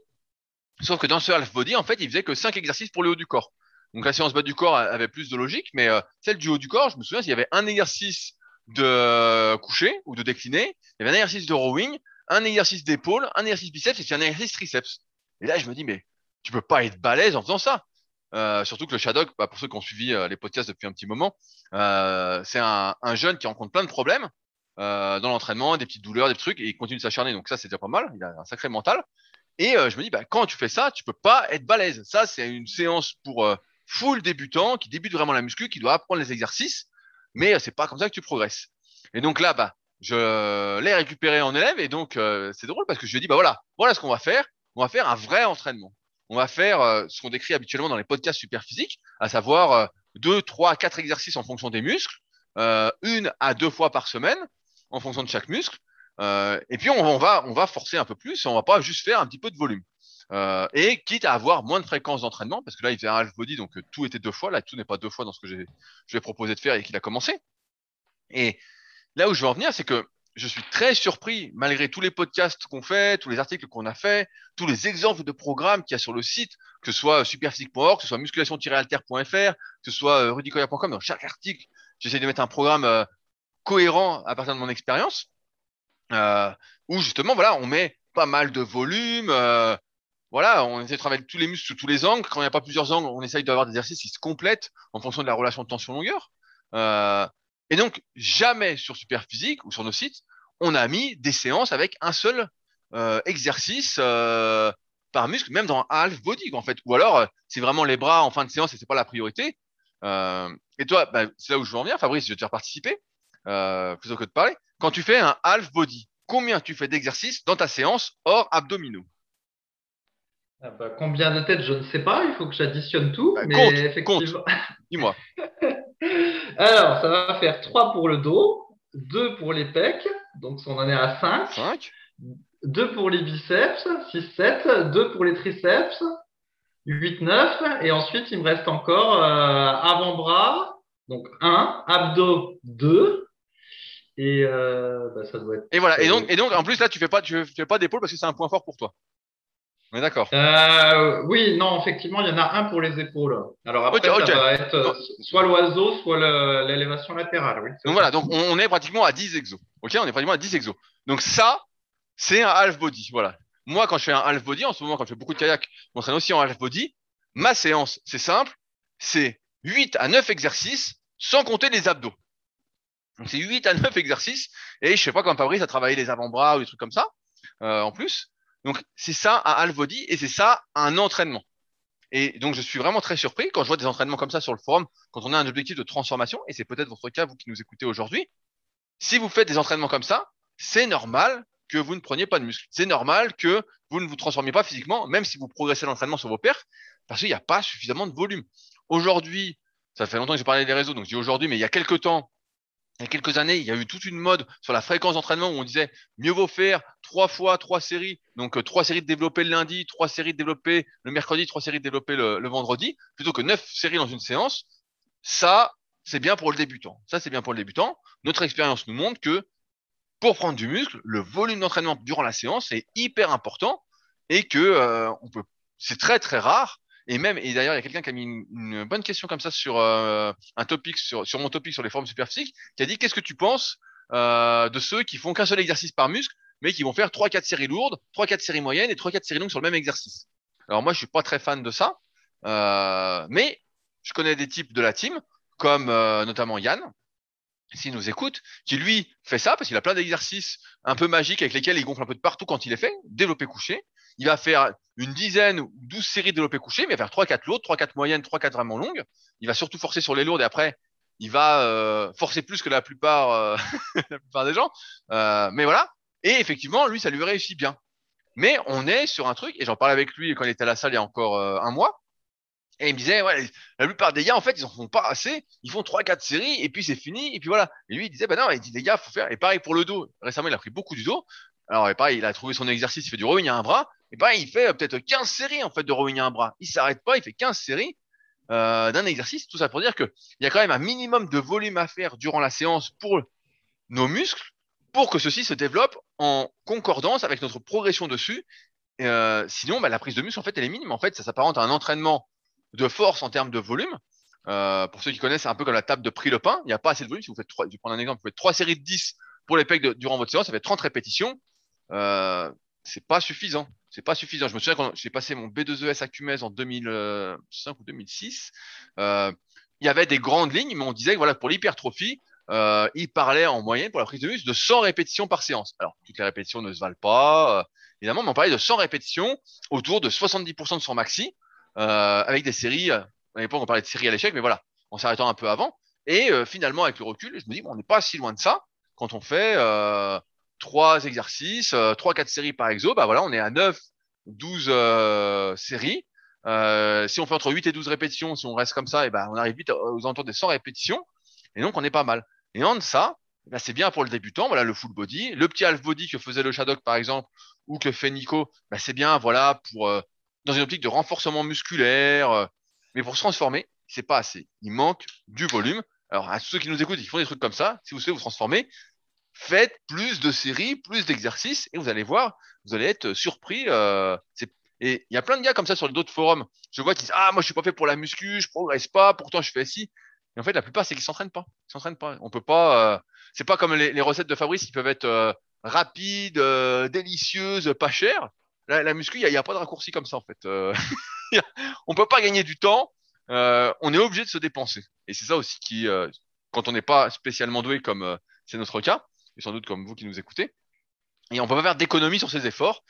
Sauf que dans ce half body, en fait, il faisait que 5 exercices pour le haut du corps. Donc la séance bas du corps avait plus de logique, mais euh, celle du haut du corps, je me souviens, il y avait un exercice de coucher ou de décliner, il y avait un exercice de rowing, un exercice d'épaule, un exercice biceps et puis un exercice triceps. Et là, je me dis, mais tu peux pas être balèze en faisant ça. Euh, surtout que le Shadok, bah, pour ceux qui ont suivi euh, les podcasts depuis un petit moment, euh, c'est un, un, jeune qui rencontre plein de problèmes euh, dans l'entraînement, des petites douleurs, des trucs, et il continue de s'acharner. Donc ça, c'est déjà pas mal. Il a un sacré mental. Et euh, je me dis, bah, quand tu fais ça, tu peux pas être balèze. Ça, c'est une séance pour euh, full débutant qui débute vraiment la muscu, qui doit apprendre les exercices, mais c'est pas comme ça que tu progresses. Et donc là, bah, je l'ai récupéré en élève, et donc c'est drôle parce que je lui ai dit, bah voilà, voilà ce qu'on va faire. On va faire un vrai entraînement. On va faire ce qu'on décrit habituellement dans les podcasts super physiques, à savoir deux, trois, quatre exercices en fonction des muscles, une à deux fois par semaine en fonction de chaque muscle. Euh, et puis on, va on va forcer un peu plus, on va pas juste faire un petit peu de volume. Euh, et quitte à avoir moins de fréquence d'entraînement, parce que là il faisait un half body, donc euh, tout était deux fois, là tout n'est pas deux fois dans ce que je vais proposer de faire et qu'il a commencé. Et là où je veux en venir, c'est que je suis très surpris, malgré tous les podcasts qu'on fait, tous les articles qu'on a fait, tous les exemples de programmes qu'il y a sur le site, que ce soit superphysique.org, que ce soit musculation-alter.fr, que ce soit rudicoya.com, dans chaque article, j'essaie de mettre un programme cohérent à partir de mon expérience, euh, où justement, voilà, on met pas mal de volume, euh, voilà, on essaie de travailler tous les muscles sous tous les angles. Quand il n'y a pas plusieurs angles, on essaye d'avoir des exercices qui se complètent en fonction de la relation de tension-longueur. Euh, et donc, jamais sur Superphysique ou sur nos sites, on a mis des séances avec un seul exercice par muscle, même dans half body en fait. Ou alors, c'est vraiment les bras en fin de séance et c'est pas la priorité. et toi, bah, c'est là où je veux en venir, Fabrice, je vais te faire participer euh, plutôt que de parler. Quand tu fais un half body, combien tu fais d'exercices dans ta séance hors abdominaux ah bah, Combien de têtes, je ne sais pas. Il faut que j'additionne tout. Bah, mais compte, effectivement... Dis-moi. Alors, ça va faire 3 pour le dos, 2 pour les pecs, donc on en est à 5. 5. 2 pour les biceps, 6, 7, 2 pour les triceps, 8, 9, et ensuite il me reste encore euh, avant-bras, donc 1, abdos 2, et euh, bah, ça doit être. Et voilà. Et donc, et donc, en plus là, tu fais pas, tu fais pas d'épaule parce que c'est un point fort pour toi. On est d'accord. Euh, oui, non, effectivement, il y en a un pour les épaules. Alors après, ça va être euh, soit l'oiseau, soit l'élévation latérale. Oui, donc voilà, donc on est pratiquement à 10 exos. Ok, on est pratiquement à 10 exos. Donc ça, c'est un half body. Voilà. Moi, quand je fais un half body, en ce moment, quand je fais beaucoup de kayak, je m'entraîne aussi en half body. Ma séance, c'est simple, c'est 8 à 9 exercices sans compter les abdos. Donc c'est 8 à 9 exercices. Et je sais pas quand Fabrice a travaillé les avant-bras ou des trucs comme ça, euh, en plus. Donc c'est ça un half body et c'est ça un entraînement. Et donc je suis vraiment très surpris quand je vois des entraînements comme ça sur le forum, quand on a un objectif de transformation, et c'est peut-être votre cas, vous qui nous écoutez aujourd'hui. Si vous faites des entraînements comme ça, c'est normal que vous ne preniez pas de muscle. C'est normal que vous ne vous transformiez pas physiquement, même si vous progressez l'entraînement sur vos perfs, parce qu'il n'y a pas suffisamment de volume. Aujourd'hui, ça fait longtemps que j'ai parlé des réseaux, donc je dis aujourd'hui, mais il y a quelques temps, il y a quelques années, il y a eu toute une mode sur la fréquence d'entraînement où on disait mieux vaut faire trois fois trois séries, donc euh, trois séries de développer le lundi, trois séries de le mercredi, trois séries de le, vendredi, plutôt que neuf séries dans une séance. Ça, c'est bien pour le débutant. Ça, c'est bien pour le débutant. Notre expérience nous montre que pour prendre du muscle, le volume d'entraînement durant la séance est hyper important et que euh, c'est très très rare et même, et d'ailleurs, il y a quelqu'un qui a mis une, bonne question comme ça sur euh, un topic, sur, sur mon topic sur les formes superphysiques, qui a dit qu'est-ce que tu penses euh, de ceux qui font qu'un seul exercice par muscle, mais qui vont faire trois, quatre séries lourdes, trois, quatre séries moyennes et trois, quatre séries longues sur le même exercice? Alors moi, je suis pas très fan de ça, euh, mais je connais des types de la team, comme euh, notamment Yann, s'il nous écoute, qui lui fait ça parce qu'il a plein d'exercices un peu magiques avec lesquels il gonfle un peu de partout quand il est fait, développé couché il va faire une dizaine ou douze séries de développés couchés, mais il va faire trois, quatre lourdes, trois, quatre moyennes, trois, quatre vraiment longues. Il va surtout forcer sur les lourdes et après, il va euh, forcer plus que la plupart, euh, la plupart des gens. Euh, mais voilà. Et effectivement, lui, ça lui réussit bien. Mais on est sur un truc, et j'en parlais avec lui quand il était à la salle il y a encore un mois. Et il me disait, ouais, la plupart des gars, en fait, ils en font pas assez. Ils font trois, quatre séries, et puis c'est fini. Et puis voilà. Et lui, il disait, bah non, il dit, les gars, faut faire. Et pareil pour le dos. Récemment, il a pris beaucoup du dos. Alors, et pareil, il a trouvé son exercice, il fait du rowing à un bras. Et pareil, il fait peut-être 15 séries, en fait, de à un bras. Il s'arrête pas, il fait 15 séries, euh, d'un exercice. Tout ça pour dire qu'il y a quand même un minimum de volume à faire durant la séance pour nos muscles, pour que ceci se développe en concordance avec notre progression dessus. Euh, sinon, bah, la prise de muscle, en fait, elle est minime. En fait, ça s'apparente à un entraînement de force en termes de volume. Euh, pour ceux qui connaissent, c'est un peu comme la table de prix le pain. Il n'y a pas assez de volume. Si vous faites trois, je vais prendre un exemple, vous faites trois séries de 10 pour les pecs durant votre séance, ça fait 30 répétitions. Euh, c'est pas suffisant. C'est pas suffisant. Je me souviens quand j'ai passé mon B2ES à Cumès en 2005 ou 2006, euh, il y avait des grandes lignes, mais on disait que voilà, pour l'hypertrophie, euh, il parlait en moyenne pour la prise de muscle de 100 répétitions par séance. Alors, toutes les répétitions ne se valent pas, euh, évidemment, mais on parlait de 100 répétitions autour de 70% de son maxi, euh, avec des séries, à l'époque on parlait de séries à l'échec, mais voilà, en s'arrêtant un peu avant. Et euh, finalement, avec le recul, je me dis, bon, on n'est pas si loin de ça quand on fait euh, trois exercices, euh, trois, quatre séries par exo, bah voilà, on est à 9, 12 euh, séries. Euh, si on fait entre 8 et 12 répétitions, si on reste comme ça, et ben on arrive vite aux alentours des 100 répétitions. Et donc, on est pas mal. Et en ça, bah, c'est bien pour le débutant, voilà, le full body. Le petit half body que faisait le Shadok, par exemple, ou que fait Nico, bah, c'est bien, voilà, pour, dans une optique de renforcement musculaire. mais pour se transformer, c'est pas assez. Il manque du volume. Alors, à ceux qui nous écoutent, ils font des trucs comme ça. Si vous souhaitez vous transformer, faites plus de séries, plus d'exercices, et vous allez voir, vous allez être surpris. Euh, et il y a plein de gars comme ça sur d'autres forums. Je vois qui disent ah moi je suis pas fait pour la muscu, je progresse pas, pourtant je fais ci. Et en fait la plupart c'est qu'ils s'entraînent pas. Ils s'entraînent pas. On peut pas. Euh... C'est pas comme les, les, recettes de Fabrice qui peuvent être euh, rapides, euh, délicieuses, pas chères. La, la muscu il y, a, pas de raccourci comme ça en fait. Euh, on peut pas gagner du temps. on est obligé de se dépenser. Et c'est ça aussi qui quand on n'est pas spécialement doué comme c'est notre cas, et sans doute comme vous qui nous écoutez. Et on peut pas faire d'économie sur ces efforts.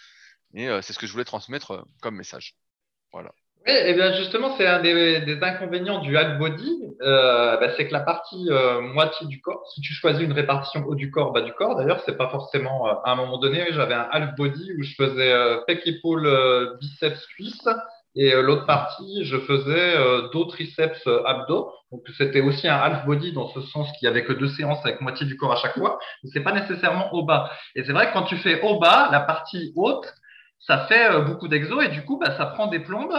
Et euh, c'est ce que je voulais transmettre euh, comme message. Voilà. Oui, et eh bien justement, c'est un des, inconvénients du half body, euh, bah, c'est que la partie moitié du corps, si tu choisis une répartition haut du corps, bas du corps, d'ailleurs, c'est pas forcément à un moment donné, j'avais un half body où je faisais pec épaule biceps cuisse et euh, l'autre partie, je faisais euh, dos, triceps, euh, abdos. Donc c'était aussi un half body dans ce sens qu'il y avait que deux séances avec moitié du corps à chaque fois. C'est pas nécessairement au bas. Et c'est vrai que quand tu fais au bas, la partie haute, ça fait beaucoup d'exos et du coup, bah, ça prend des plombes.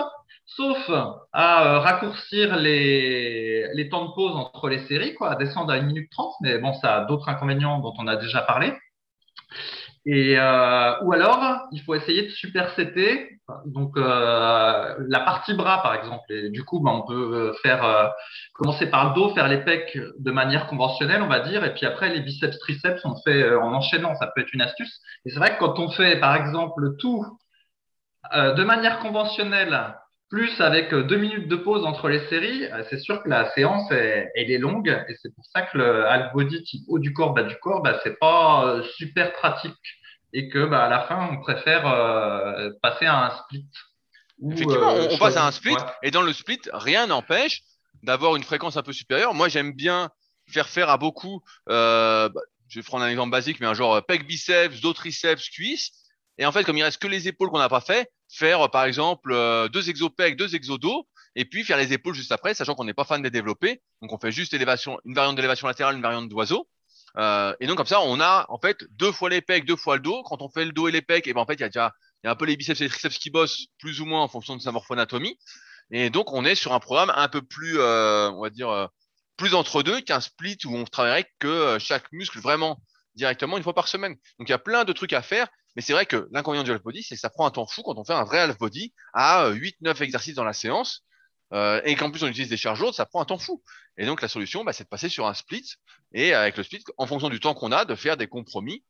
Sauf à raccourcir les, les temps de pause entre les séries, quoi, à descendre à 1 minute 30. Mais bon, ça a d'autres inconvénients dont on a déjà parlé. Et euh, ou alors, il faut essayer de supersetter. Donc euh, la partie bras, par exemple. Et du coup, bah, on peut faire euh, commencer par le dos, faire les pecs de manière conventionnelle, on va dire, et puis après les biceps, triceps, on fait euh, en enchaînant. Ça peut être une astuce. Et c'est vrai que quand on fait, par exemple, tout euh, de manière conventionnelle plus avec euh, deux minutes de pause entre les séries, euh, c'est sûr que la séance elle est longue et c'est pour ça que le half body type haut du corps, bas du corps, bah, c'est pas euh, super pratique et que bah, à la fin on préfère passer à un split. Effectivement, on, passe à un split et dans le split, rien n'empêche d'avoir une fréquence un peu supérieure. Moi, j'aime bien faire faire à beaucoup. Bah, je vais prendre un exemple basique, mais un genre pec biceps, dos triceps, cuisses. Et en fait, comme il reste que les épaules qu'on n'a pas fait, faire par exemple euh, deux exopecs, deux exodos, et puis faire les épaules juste après, sachant qu'on n'est pas fan des développés. Donc on fait juste élévation, une variante d'élévation latérale, une variante d'oiseau. Euh, et donc comme ça, on a en fait deux fois les pecs, deux fois le dos. Quand on fait le dos et les pecs, et ben en fait il y a déjà il y a un peu les biceps et les triceps qui bossent plus ou moins en fonction de sa morphonatomie. Et donc on est sur un programme un peu plus, euh, on va dire, euh, plus entre deux qu'un split où on travaillerait que chaque muscle vraiment directement une fois par semaine. Donc il y a plein de trucs à faire mais c'est vrai que l'inconvénient du half body, c'est que ça prend un temps fou quand on fait un vrai half body à 8-9 euh, exercices dans la séance. Euh, et qu'en plus on utilise des charges lourdes, ça prend un temps fou. Et donc la solution, bah, c'est de passer sur un split et avec le split, en fonction du temps qu'on a, de faire des compromis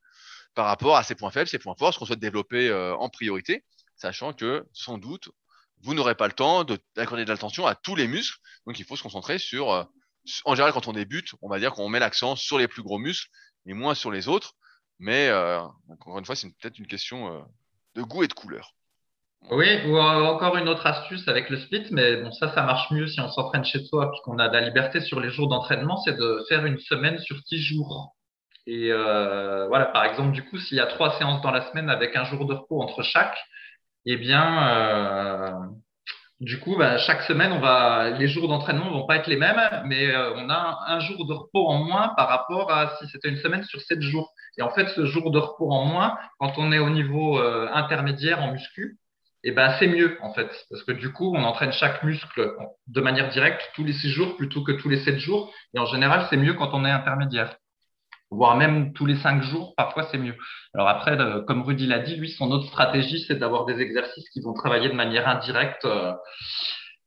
par rapport à ses points faibles, ses points forts, ce qu'on souhaite développer euh, en priorité, sachant que sans doute vous n'aurez pas le temps d'accorder de l'attention à tous les muscles. Donc il faut se concentrer sur, euh, en général quand on débute, on va dire qu'on met l'accent sur les plus gros muscles et moins sur les autres. Mais euh, encore une fois, c'est peut-être une question euh, de goût et de couleur. Oui, ou encore une autre astuce avec le split, mais bon, ça, ça marche mieux si on s'entraîne chez soi, puisqu'on a de la liberté sur les jours d'entraînement, c'est de faire une semaine sur six jours. Et euh, voilà, par exemple, du coup, s'il y a trois séances dans la semaine avec un jour de repos entre chaque, eh bien, euh, du coup, bah, chaque semaine, on va, les jours d'entraînement vont pas être les mêmes, mais euh, on a un, jour de repos en moins par rapport à si c'était une semaine sur sept jours. Et en fait, ce jour de repos en moins, quand on est au niveau euh, intermédiaire en muscu, eh ben c'est mieux en fait, parce que du coup, on entraîne chaque muscle de manière directe tous les six jours plutôt que tous les sept jours. Et en général, c'est mieux quand on est intermédiaire voire même tous les cinq jours, parfois c'est mieux. Alors après, comme Rudy l'a dit, lui, son autre stratégie, c'est d'avoir des exercices qui vont travailler de manière indirecte euh,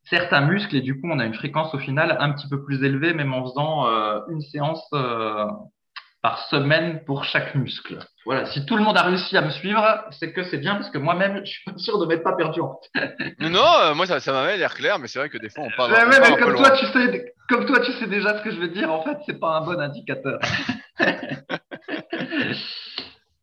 certains muscles et du coup, on a une fréquence au final un petit peu plus élevée, même en faisant euh, une séance euh, par semaine pour chaque muscle. Voilà, si tout le monde a réussi à me suivre, c'est que c'est bien parce que moi-même, je suis pas sûr de m'être pas perdu en non, moi ça, ça m'avait l'air clair, mais c'est vrai que des fois on parle. Ouais, mais comme toi, tu sais, comme toi, tu sais déjà ce que je veux dire. En fait, c'est pas un bon indicateur.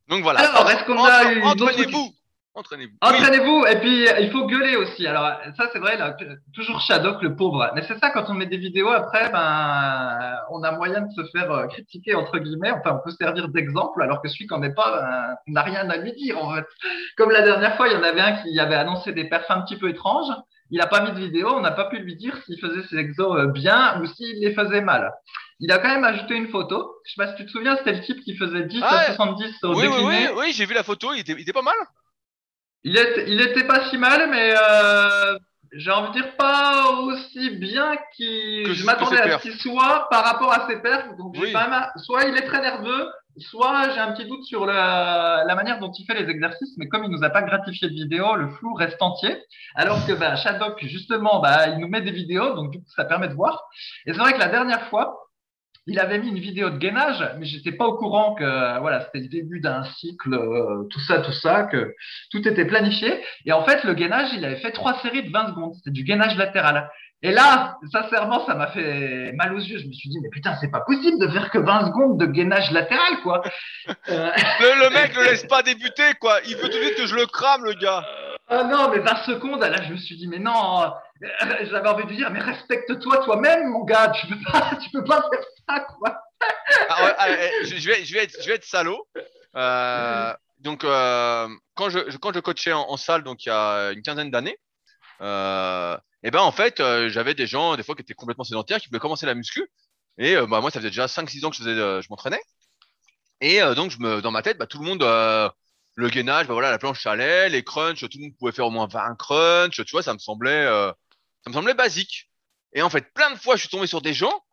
Donc voilà. Alors, est-ce qu'on a Entraînez-vous. Entraînez-vous. Entraînez-vous. Et puis, il faut gueuler aussi. Alors, ça, c'est vrai, là, toujours Shadok, le pauvre. Mais c'est ça, quand on met des vidéos après, ben, on a moyen de se faire euh, critiquer, entre guillemets. Enfin, on peut servir d'exemple, alors que celui qui n'en est pas, ben, n'a rien à lui dire, en fait. Comme la dernière fois, il y en avait un qui avait annoncé des perfs un petit peu étranges. Il n'a pas mis de vidéo, on n'a pas pu lui dire s'il faisait ses exos euh, bien ou s'il les faisait mal. Il a quand même ajouté une photo. Je sais pas si tu te souviens, c'était le type qui faisait 10 à 70 au oui, Oui, oui, oui j'ai vu la photo, il était, il était pas mal. Il était, il était pas si mal, mais euh, j'ai envie de dire pas aussi bien qu'il. Je m'attendais à ce qu'il soit par rapport à ses perfs. Donc soit il est très nerveux, soit j'ai un petit doute sur la, la, manière dont il fait les exercices, mais comme il nous a pas gratifié de vidéo, le flou reste entier. Alors que bah, Shadok, justement, bah, il nous met des vidéos, donc du coup, ça permet de voir. Et c'est vrai que la dernière fois, il avait mis une vidéo de gainage, mais j'étais pas au courant que voilà, c'était le début d'un cycle, euh, tout ça, tout ça, que tout était planifié. Et en fait, le gainage, il avait fait trois séries de 20 secondes. C'était du gainage latéral. Et là, sincèrement, ça m'a fait mal aux yeux. Je me suis dit, mais putain, c'est pas possible de faire que 20 secondes de gainage latéral, quoi. Euh... Le, le, mec ne laisse pas débuter, quoi. Il veut tout de suite que je le crame, le gars. Ah non, mais 20 secondes, là, je me suis dit, mais non, euh, j'avais envie de dire, mais respecte-toi toi-même, mon gars, tu peux pas, tu peux pas faire ça, quoi. Ah je, vais, je, vais être, je vais être salaud. Euh, donc, euh, quand, je, quand je coachais en, salle, donc il y a une quinzaine d'années, euh, et ben en fait, j'avais des gens, des fois, qui étaient complètement sédentaires, qui voulaient commencer la muscu. Et bah, moi, ça faisait déjà 5-6 ans que je, faisais, je m'entraînais. Et donc, je me, dans ma tête, bah, tout le monde le gainage, bah voilà, la planche allait, les crunchs, tout le monde pouvait faire au moins 20 crunchs, tu vois, ça me semblait, ça me semblait basique. Et en fait, plein de fois, je suis tombé sur des gens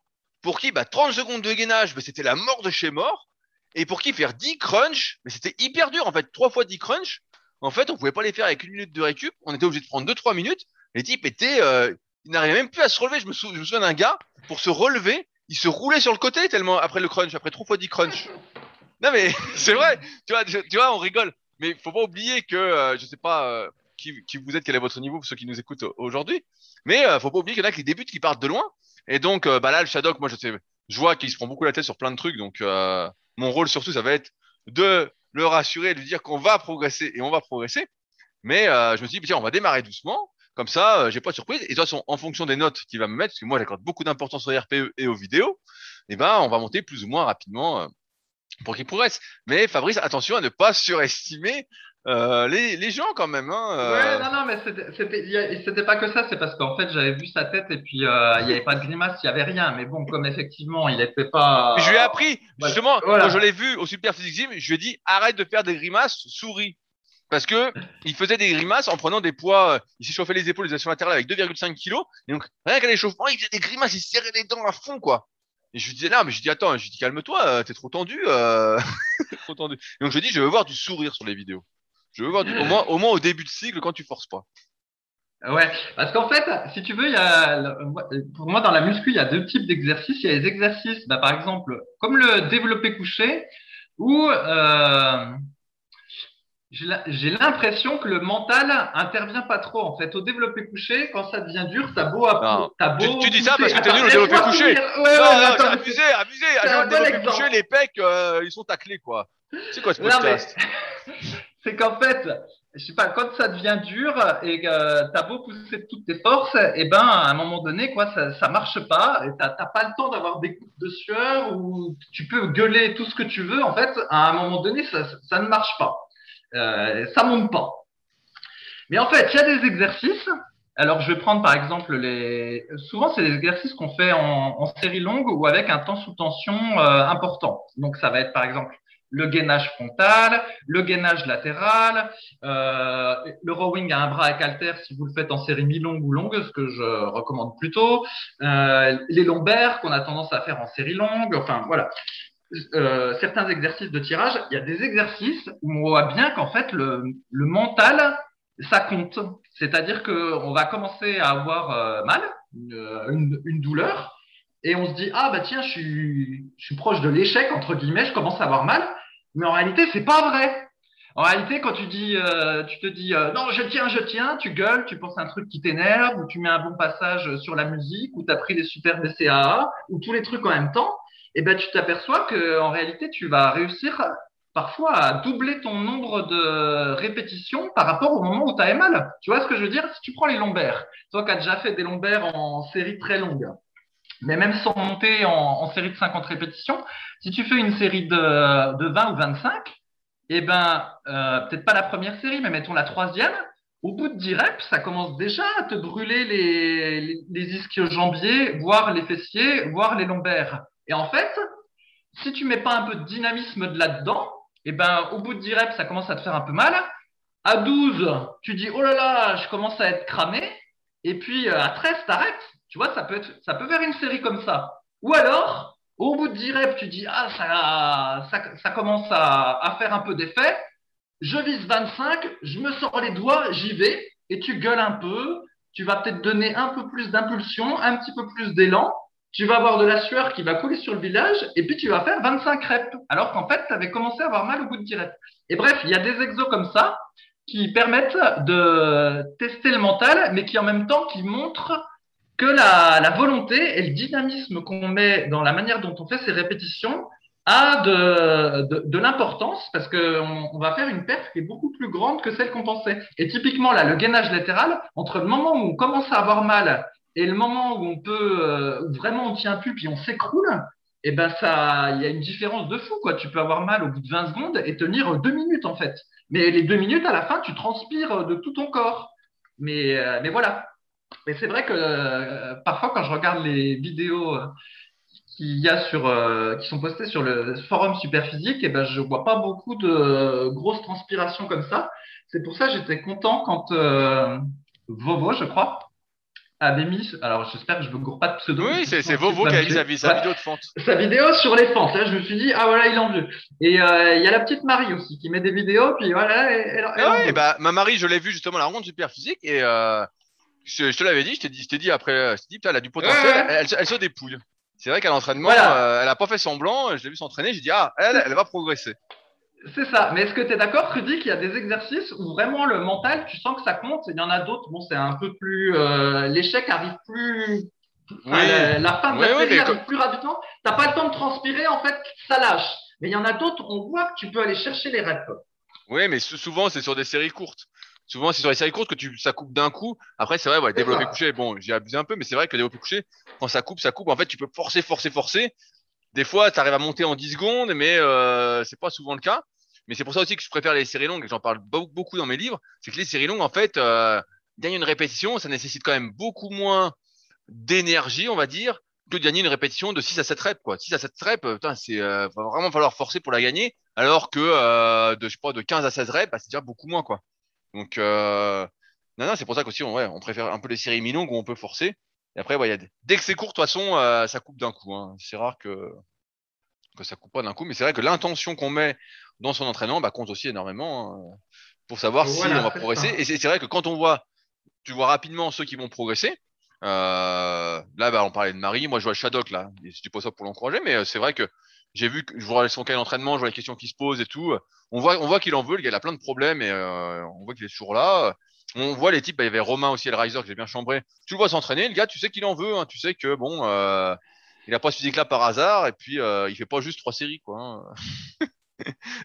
pour qui, bah, 30 secondes de gainage, bah, c'était la mort de chez mort. Et pour qui faire 10 crunch, mais c'était hyper dur en fait, 3 fois 10 crunch. En fait, on pouvait pas les faire avec une minute de récup, on était obligé de prendre 2-3 minutes. Les types étaient, euh, ils n'arrivaient même plus à se relever. Je me, souviens d'un gars, pour se relever, il se roulait sur le côté tellement après le crunch, après 3 fois 10 crunch. Non mais c'est vrai, tu vois, tu vois, on rigole. Mais faut pas oublier que, euh, je sais pas euh, qui, qui, vous êtes, quel est votre niveau, pour ceux qui nous écoutent aujourd'hui. Mais euh, faut pas oublier qu'il y en a qui débutent, qui partent de loin. Et donc, euh, bah là, le Shadok, moi, je sais, je vois qu'il se prend beaucoup la tête sur plein de trucs. Donc, euh, mon rôle surtout, ça va être de le rassurer, de lui dire qu'on va progresser et on va progresser. Mais euh, je me suis dit, tiens, on va démarrer doucement. Comme ça, j'ai pas de surprise. Et de toute façon, en fonction des notes qu'il va me mettre, parce que moi, j'accorde beaucoup d'importance au RPE et aux vidéos, et eh ben, on va monter plus ou moins rapidement pour qu'il progresse. Mais Fabrice, attention à ne pas surestimer euh, les, les, gens quand même. Hein, euh... Ouais, non, non, mais c'était pas que ça, c'est parce qu'en fait j'avais vu sa tête et puis euh, il n'y avait pas de grimace, il n'y avait rien. Mais bon, comme effectivement il n'était pas. Je lui ai appris, justement, quand je l'ai vu au Super Physique Gym, je lui ai dit arrête de faire des grimaces, souris. Parce que il faisait des grimaces en prenant des poids, euh, il s'échauffait les épaules, les actions latérales avec 2,5 kilos. Et donc, rien qu'à l'échauffement, il faisait des grimaces, il serrait les dents à fond, quoi. Et je lui disais, non, mais je dis, attends, je dis, calme-toi, t'es trop tendu, euh... trop tendu. donc je dis, je veux voir du sourire sur les vidéos. Je veux voir au, moins, au moins au début de cycle quand tu forces pas. Ouais, parce qu'en fait, si tu veux, il y a, pour moi, dans la muscu, il y a deux types d'exercices. Il y a les exercices, bah, par exemple, comme le développé couché, où euh, j'ai l'impression que le mental intervient pas trop. En fait, au développé couché, quand ça devient dur, t'as beau, as beau. Tu, dis ça parce que t'es nul au développé couché. Ouais, non, ouais, non, abusé, abusé. À développé couché, les pecs, euh, ils sont taclés, quoi. C'est quoi ce podcast? c'est qu'en fait, je sais pas, quand ça devient dur et que tu as beau pousser toutes tes forces, et eh ben à un moment donné, quoi, ça, ça marche pas. Et t'as pas le temps d'avoir des coups de sueur ou tu peux gueuler tout ce que tu veux. En fait, à un moment donné, ça, ça ne marche pas. Euh, ça monte pas. Mais en fait, il y a des exercices. Alors, je vais prendre par exemple les. Souvent, c'est des exercices qu'on fait en, en, série longue ou avec un temps sous tension euh, important. Donc, ça va être par exemple le gainage frontal, le gainage latéral, euh, le rowing à un bras avec halter si vous le faites en série mi-longue ou longue, ce que je recommande plutôt, euh, les lombaires qu'on a tendance à faire en série longue, enfin voilà. Euh, certains exercices de tirage, il y a des exercices où on voit bien qu'en fait le, le, mental, ça compte. C'est-à-dire qu'on va commencer à avoir euh, mal, une, une douleur, et on se dit ah bah tiens je suis je suis proche de l'échec entre guillemets je commence à avoir mal mais en réalité, c'est pas vrai. En réalité, quand tu dis, euh, tu te dis euh, non, je tiens, je tiens, tu gueules, tu penses à un truc qui t'énerve, ou tu mets un bon passage sur la musique, ou tu as pris les super BCAA, ou tous les trucs en même temps, et eh ben tu t'aperçois que en réalité, tu vas réussir parfois à doubler ton nombre de répétitions par rapport au moment où tu mal. Tu vois ce que je veux dire? Si tu prends les lombaires, toi qui as déjà fait des lombaires en série très longue, mais même sans monter en, série de 50 répétitions, si tu fais une série de, de 20 ou 25, eh ben, euh, peut-être pas la première série, mais mettons la troisième, au bout de 10 reps, ça commence déjà à te brûler les, les, les ischio-jambiers, voire les fessiers, voire les lombaires. Et en fait, si tu mets pas un peu de dynamisme de là-dedans, eh ben, au bout de 10 reps, ça commence à te faire un peu mal. À 12, tu dis, oh là là, je commence à être cramé. Et puis, euh, à 13, t'arrêtes. Tu vois, ça peut, être, ça peut faire une série comme ça. Ou alors, au bout de 10 reps, tu dis, ah, ça, ça, ça commence à, à, faire un peu d'effet. Je vise 25, je me sors les doigts, j'y vais, et tu gueules un peu. Tu vas peut-être donner un peu plus d'impulsion, un petit peu plus d'élan. Tu vas avoir de la sueur qui va couler sur le village, et puis tu vas faire 25 reps. Alors qu'en fait, tu avais commencé à avoir mal au bout de 10 reps. Et bref, il y a des exos comme ça qui permettent de tester le mental, mais qui en même temps qui montrent que la, volonté et le dynamisme qu'on met dans la manière dont on fait ces répétitions a de, de, l'importance parce qu'on on va faire une perte qui est beaucoup plus grande que celle qu'on pensait. Et typiquement, là, le gainage latéral, entre le moment où on commence à avoir mal et le moment où on peut, euh, vraiment on tient plus puis on s'écroule, eh ben ça, il y a une différence de fou, quoi. Tu peux avoir mal au bout de 20 secondes et tenir deux minutes, en fait. Mais les deux minutes, à la fin, tu transpires de tout ton corps. Mais, euh, mais voilà. Mais c'est vrai que euh, parfois, quand je regarde les vidéos euh, qu'il y a sur, euh, qui sont postées sur le forum Superphysique, et eh ben, je vois pas beaucoup de grosses transpirations comme ça. C'est pour ça que j'étais content quand Vovo, je crois, avait alors j'espère que je ne me cours pas de pseudo. Oui, c'est Vovo qui a mis sa, vidéo de fente. Sa vidéo sur les fentes. Là, je me suis dit, ah voilà, il en veut. Et euh, il y a la petite Marie aussi qui met des vidéos, puis voilà. Elle, elle, bah, ma Marie, je l'ai vue justement à la rencontre super physique et euh, je, te l'avais dit, je t'ai dit, dit après, je t'ai dit, elle a du potentiel, elle, elle, se dépouille. C'est vrai qu'à l'entraînement, euh, elle a pas fait semblant. Je l'ai vu s'entraîner, j'ai dit, ah, elle, elle va progresser. C'est ça. Mais est-ce que tu es d'accord, Rudy, qu'il y a des exercices où vraiment le mental, tu sens que ça compte Il y en a d'autres, bon, c'est un peu plus. Euh, l'échec arrive plus. la, fin de la série arrive plus rapidement. Tu n'as pas le temps de transpirer, en fait, ça lâche. Mais il y en a d'autres, on voit que tu peux aller chercher les reps. Oui, mais souvent, c'est sur des séries courtes. Souvent, c'est sur les séries courtes que tu, ça coupe d'un coup. Après, c'est vrai, ouais, développer couché, bon, j'ai abusé un peu, mais c'est vrai que développer couché, quand ça coupe, ça coupe. En fait, tu peux forcer, forcer, forcer. Des fois, tu arrives à monter en 10 secondes, mais euh, c'est pas souvent le cas. Mais c'est pour ça aussi que je préfère les séries longues, et j'en parle beaucoup dans mes livres, c'est que les séries longues, en fait, euh, gagner une répétition, ça nécessite quand même beaucoup moins d'énergie, on va dire, que de gagner une répétition de 6 à 7 reps. Quoi. 6 à 7 reps, putain, c'est euh, va vraiment falloir forcer pour la gagner, alors que euh, de, je sais pas, de 15 à 16 reps, bah, c'est déjà beaucoup moins. Quoi. Donc, euh, non, non, c'est pour ça qu'aussi, on, ouais, on préfère un peu les séries mi-longues où on peut forcer. Et après, ouais, y a dès que c'est court, de toute façon, euh, ça coupe d'un coup. Hein. C'est rare que, que ça coupe pas d'un coup, mais c'est vrai que l'intention qu'on met dans son entraînement bah, compte aussi énormément hein, pour savoir si on va progresser. Et c'est vrai que quand on voit, tu vois rapidement ceux qui vont progresser. Euh, là, bah, on parlait de Marie. Moi, je vois Shadok là. Je dis pas ça pour l'encourager, mais euh, c'est vrai que j'ai vu que je vois son cas d'entraînement, je vois les questions qui se posent et tout. On voit, on voit qu'il en veut. Le gars, il a plein de problèmes et euh, on voit qu'il est toujours là. On voit les types. Bah, il y avait Romain aussi, le Riser que j'ai bien chambré. Tu le vois s'entraîner. Le gars, tu sais qu'il en veut. Hein. Tu sais que bon, euh, il a pas ce physique là par hasard et puis euh, il fait pas juste trois séries quoi. Hein.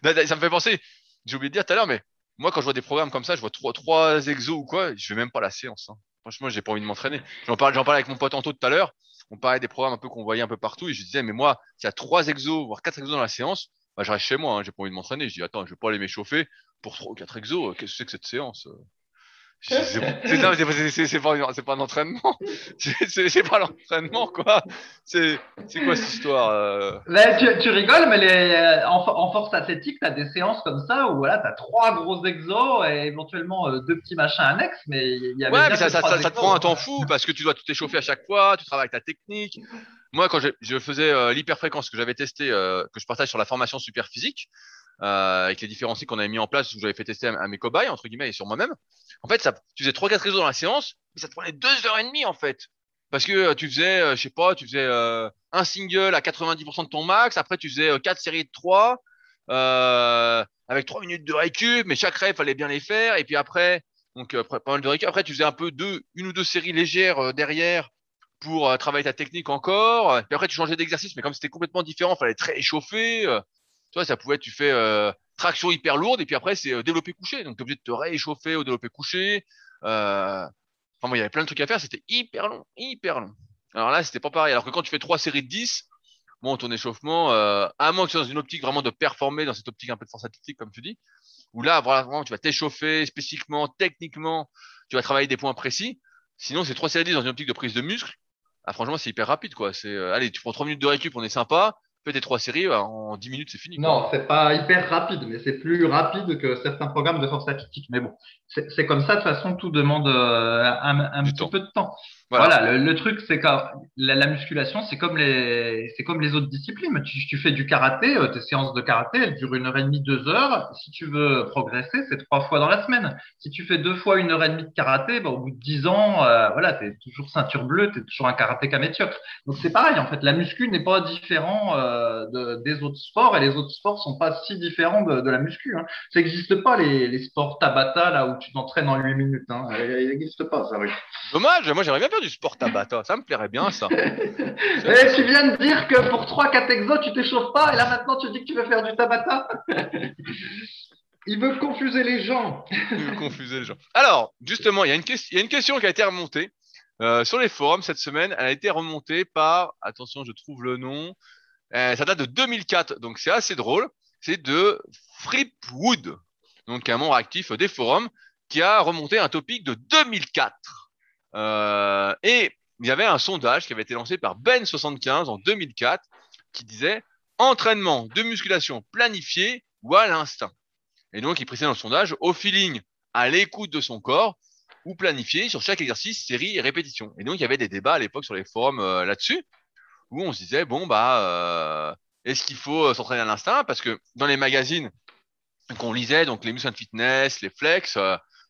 ça me fait penser, j'ai oublié de dire tout à l'heure, mais moi, quand je vois des programmes comme ça, je vois trois, trois exos ou quoi, je vais même pas la séance. Hein. Franchement, j'ai pas envie de m'entraîner. J'en parlais, j'en parlais avec mon pote Anto tout à l'heure. On parlait des programmes un peu qu'on voyait un peu partout et je disais, mais moi, s'il y a trois exos, voire quatre exos dans la séance, bah, je reste chez moi. Hein, j'ai pas envie de m'entraîner. Je dis, attends, je vais pas aller m'échauffer pour trois ou quatre exos. Qu'est-ce que c'est que cette séance? C'est pas, pas un entraînement. C'est pas l'entraînement, quoi. C'est quoi cette histoire euh? tu, tu, rigoles, mais les, euh, en, force athlétique, tu as des séances comme ça où voilà, tu as trois gros exos et éventuellement euh, deux petits machins annexes. Mais il y ouais, mais ça, ça, ça, te prend un temps fou parce que tu dois tout échauffer à chaque fois, tu travailles ta technique. Moi, quand je, je faisais l'hyperfréquence que j'avais testé, que je partage sur la formation super physique, euh, avec les différents cycles qu'on avait mis en place où j'avais fait tester à, mes cobayes entre guillemets et sur moi-même. En fait, ça, tu faisais trois quatre réseaux dans la séance, mais ça te prenait deux heures et demie en fait. Parce que euh, tu faisais, euh, je sais pas, tu faisais euh, un single à 90% de ton max, après tu faisais quatre séries de trois avec trois minutes de récup, mais chaque rep fallait bien les faire. Et puis après, donc pas mal de récup. Après, tu faisais un peu deux, une ou deux séries légères derrière pour travailler ta technique encore. Puis après, tu changeais d'exercice, mais comme c'était complètement différent, fallait très échauffer. Tu vois, ça pouvait être, tu fais euh, traction hyper lourde et puis après, c'est euh, développer couché. Donc, tu es obligé de te réchauffer au développé couché. Euh... Enfin, bon, il y avait plein de trucs à faire. C'était hyper long, hyper long. Alors là, c'était pas pareil. Alors que quand tu fais trois séries de 10, bon, ton échauffement, euh, à moins que tu sois dans une optique vraiment de performer, dans cette optique un peu de force athlétique, comme tu dis, où là, vraiment, tu vas t'échauffer spécifiquement, techniquement, tu vas travailler des points précis. Sinon, c'est trois séries de 10 dans une optique de prise de muscle. Ah, franchement, c'est hyper rapide, quoi. C'est, euh, allez, tu prends trois minutes de récup, on est sympa fais tes trois séries, bah, en 10 minutes, c'est fini. Non, c'est pas hyper rapide, mais c'est plus rapide que certains programmes de force athlétique. Mais bon, c'est comme ça, de toute façon, tout demande euh, un, un petit peu de temps. Voilà, le, truc, c'est que la, musculation, c'est comme les, c'est comme les autres disciplines. Tu, tu fais du karaté, euh, tes séances de karaté, elles durent une heure et demie, deux heures. Si tu veux progresser, c'est trois fois dans la semaine. Si tu fais deux fois une heure et demie de karaté, bah, au bout de dix ans, euh, voilà, t'es toujours ceinture bleue, t'es toujours un karatéka médiocre. Donc c'est pareil, en fait, la muscu n'est pas différent euh, de, des autres sports et les autres sports sont pas si différents de, de la muscu. Hein. Ça n'existe pas les, les sports Tabata là où tu t'entraînes en huit minutes. Hein. Il n'existe pas ça. Oui. Dommage, moi j'aimerais bien du sport Tabata. Ça me plairait bien, ça. Et tu viens de dire que pour 3-4 exos, tu t'échauffes pas, et là maintenant tu dis que tu veux faire du Tabata? Il veut confuser les gens. Il veut confuser les gens. Alors, justement, il y, a une il y a une question qui a été remontée euh, sur les forums cette semaine. Elle a été remontée par, attention, je trouve le nom. Euh, ça date de 2004, donc c'est assez drôle. C'est de Fripwood, donc un membre actif des forums, qui a remonté un topic de 2004. Euh, et il y avait un sondage qui avait été lancé par Ben75 en 2004 qui disait entraînement de musculation planifié ou à l'instinct. Et donc, il précise dans le sondage au feeling, à l'écoute de son corps. ou planifier sur chaque exercice, série et répétition. Et donc, il y avait des débats à l'époque sur les forums euh, là-dessus, où on se disait, bon, bah, euh, est-ce qu'il faut s'entraîner à l'instinct? Parce que dans les magazines qu'on lisait, donc les Muscle Fitness, les Flex,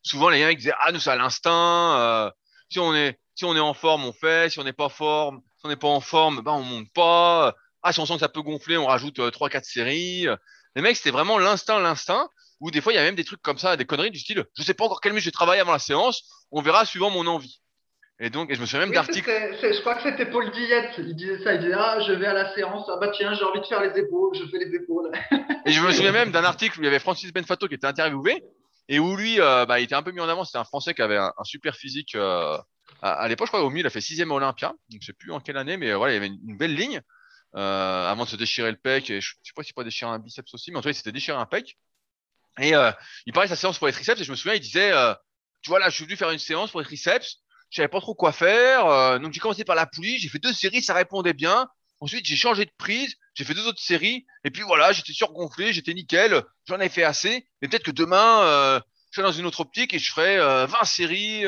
souvent les mecs disaient, ah, nous, c'est à l'instinct, si on est si on est en forme, on fait, si on n'est pas forme, si on n'est pas en forme, bah, on monte pas. Ah, si on sent que ça peut gonfler, on rajoute trois, quatre séries. Les mecs, c'était vraiment l'instinct, l'instinct. Ou des fois, il y a même des trucs comme ça, des conneries du style, je sais pas encore quel muscle je vais travailler avant la séance, on verra suivant mon envie. Et donc, et je me souviens même d'articles. Je crois que c'était Paul Dillette. Il disait ça. Il disait Ah, je vais à la séance. Ah, bah tiens, j'ai envie de faire les épaules. Je fais les épaules. et je me souviens même d'un article où il y avait Francis Benfato qui était interviewé et où lui, euh, bah, il était un peu mis en avant. C'était un Français qui avait un, super physique. Euh, à, l'époque, je crois, au mieux, il a fait sixième Olympia. Donc, je sais plus en quelle année, mais voilà, il y avait une, belle ligne euh, avant de se déchirer le pec. Et je, je sais pas s'il pas déchirer un biceps aussi, mais en tout cas, il s'était déchiré un pec. Et euh, il parlait de sa séance pour les triceps et je me souviens, il disait, tu vois là, je suis venu faire une séance pour les triceps, je savais pas trop quoi faire, euh, donc j'ai commencé par la poulie, j'ai fait deux séries, ça répondait bien. Ensuite, j'ai changé de prise, j'ai fait deux autres séries, et puis voilà, j'étais surgonflé, j'étais nickel, j'en ai fait assez. Mais peut-être que demain, euh, je serai dans une autre optique et je ferai 20 séries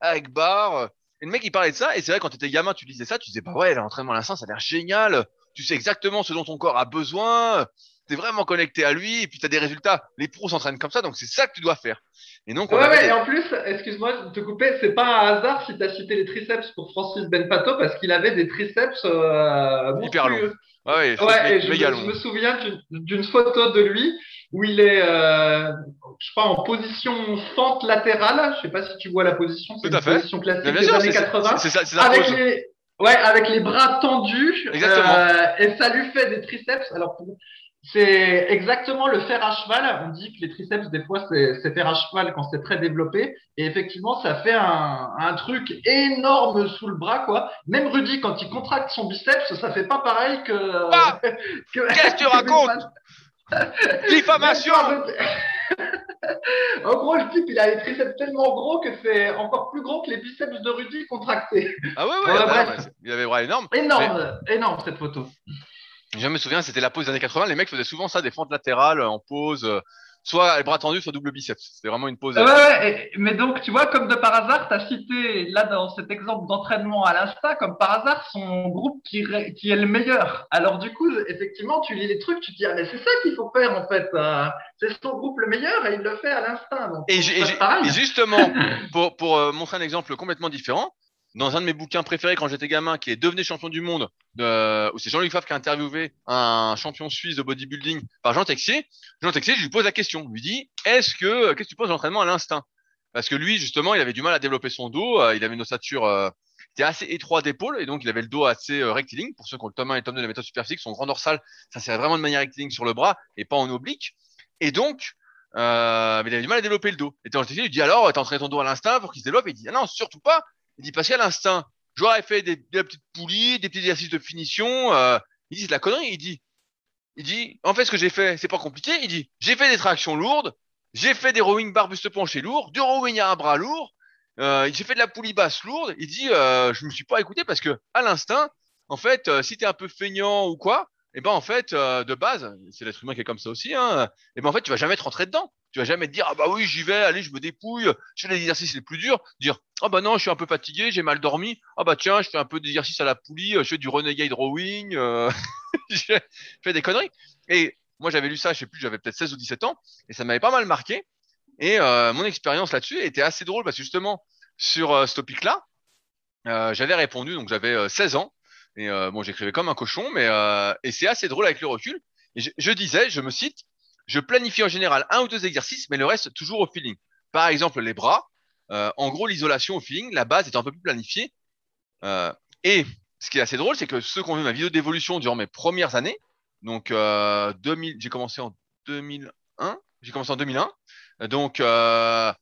avec barre. Et le mec, il parlait de ça, et c'est vrai, quand tu étais gamin, tu disais ça, tu disais, bah ouais, l'entraînement à l'instant, ça a l'air génial, tu sais exactement ce dont ton corps a besoin, tu es vraiment connecté à lui et puis tu as des résultats. Les pros s'entraînent comme ça, donc c'est ça que tu dois faire. Et donc, ouais, et en plus, excuse-moi de te couper, c'est pas un hasard si tu as cité les triceps pour Francis Benpato parce qu'il avait des triceps euh, hyper longs. Ouais, ouais je, je, me souviens d'une photo de lui où il est, euh, je crois, en position fente latérale. Je sais pas si tu vois la position, c'est une position classique des années 80. C'est ça, ça avec les, ouais, avec les bras tendus. Exactement. Euh, et ça lui fait des triceps. Alors pour, c'est exactement le fer à cheval. On dit que les triceps, des fois, c'est fer à cheval quand c'est très développé. Et effectivement, ça fait un, un, truc énorme sous le bras, quoi. Même Rudy, quand il contracte son biceps, ça fait pas pareil que. Ah Qu'est-ce que tu racontes Diffamation En gros, le type, il a les triceps tellement gros que c'est encore plus gros que les biceps de Rudy contractés. Ah ouais, ouais, ouais, il avait bras énormes. Énorme, énorme cette photo. Je me souviens, c'était la pose des années 80. Les mecs faisaient souvent ça, des fentes latérales en pose, euh, soit les bras tendus, soit double biceps. C'était vraiment une pose. Ouais, ouais, mais donc, tu vois, comme de par hasard, tu as cité, là, dans cet exemple d'entraînement à l'insta, comme par hasard, son groupe qui, qui est le meilleur. Alors, du coup, effectivement, tu lis les trucs, tu te dis, ah, mais c'est ça qu'il faut faire, en fait. Euh, c'est son groupe le meilleur et il le fait à l'instinct. Et, et, justement, pour, pour euh, montrer un exemple complètement différent, dans un de mes bouquins préférés quand j'étais gamin, qui est Devenez champion du monde, de, c'est Jean-Luc Favre qui a interviewé un champion suisse de bodybuilding par Jean Texier. Jean Texier, je lui pose la question, lui dit, est-ce que, qu'est-ce que tu poses l'entraînement à l'instinct? Parce que lui, justement, il avait du mal à développer son dos, euh, il avait une ossature, euh, était assez étroit d'épaule, et donc il avait le dos assez euh, rectiligne. Pour ceux qui ont le tome 1 et le tome 2 de la méthode superphysique, son grand dorsal, ça serait vraiment de manière rectiligne sur le bras et pas en oblique. Et donc, euh, il avait du mal à développer le dos. Et Jean Texier lui dit alors, t'as entraîné ton dos à l'instinct pour qu'il se développe, et il dit ah non, surtout pas. Il dit parce qu'à l'instinct, j'aurais fait des, des, petites poulies, des petits exercices de finition. Euh, il dit c'est de la connerie. Il dit, il dit en fait ce que j'ai fait c'est pas compliqué. Il dit j'ai fait des tractions lourdes, j'ai fait des rowing bar buste penché lourd, du rowing à un bras lourd, euh, j'ai fait de la poulie basse lourde. Il dit euh, je me suis pas écouté parce que à l'instinct, en fait, euh, si t'es un peu feignant ou quoi, eh ben en fait euh, de base, c'est l'être humain qui est comme ça aussi. Hein, et eh ben en fait tu vas jamais te rentrer dedans. Tu vas jamais te dire ah bah oui j'y vais, allez je me dépouille, je fais les exercices les plus durs. Dire ah bah non je suis un peu fatigué, j'ai mal dormi. Ah bah tiens je fais un peu d'exercice à la poulie, je fais du renegade rowing, euh... je fais des conneries. Et moi j'avais lu ça, je sais plus, j'avais peut-être 16 ou 17 ans et ça m'avait pas mal marqué. Et euh, mon expérience là-dessus était assez drôle parce que justement sur euh, ce topic-là, euh, j'avais répondu donc j'avais 16 ans et bon j'écrivais comme un cochon, mais et c'est assez drôle avec le recul. Et je, je disais, je me cite je planifie en général un ou deux exercices, mais le reste toujours au feeling. Par exemple, les bras. Euh, en gros, l'isolation au feeling, la base est un peu plus planifiée. Euh, et ce qui est assez drôle, c'est que ceux qui ont vu ma vidéo d'évolution durant mes premières années, donc euh, 2000, j'ai commencé en 2001, j'ai commencé en 2001, donc euh,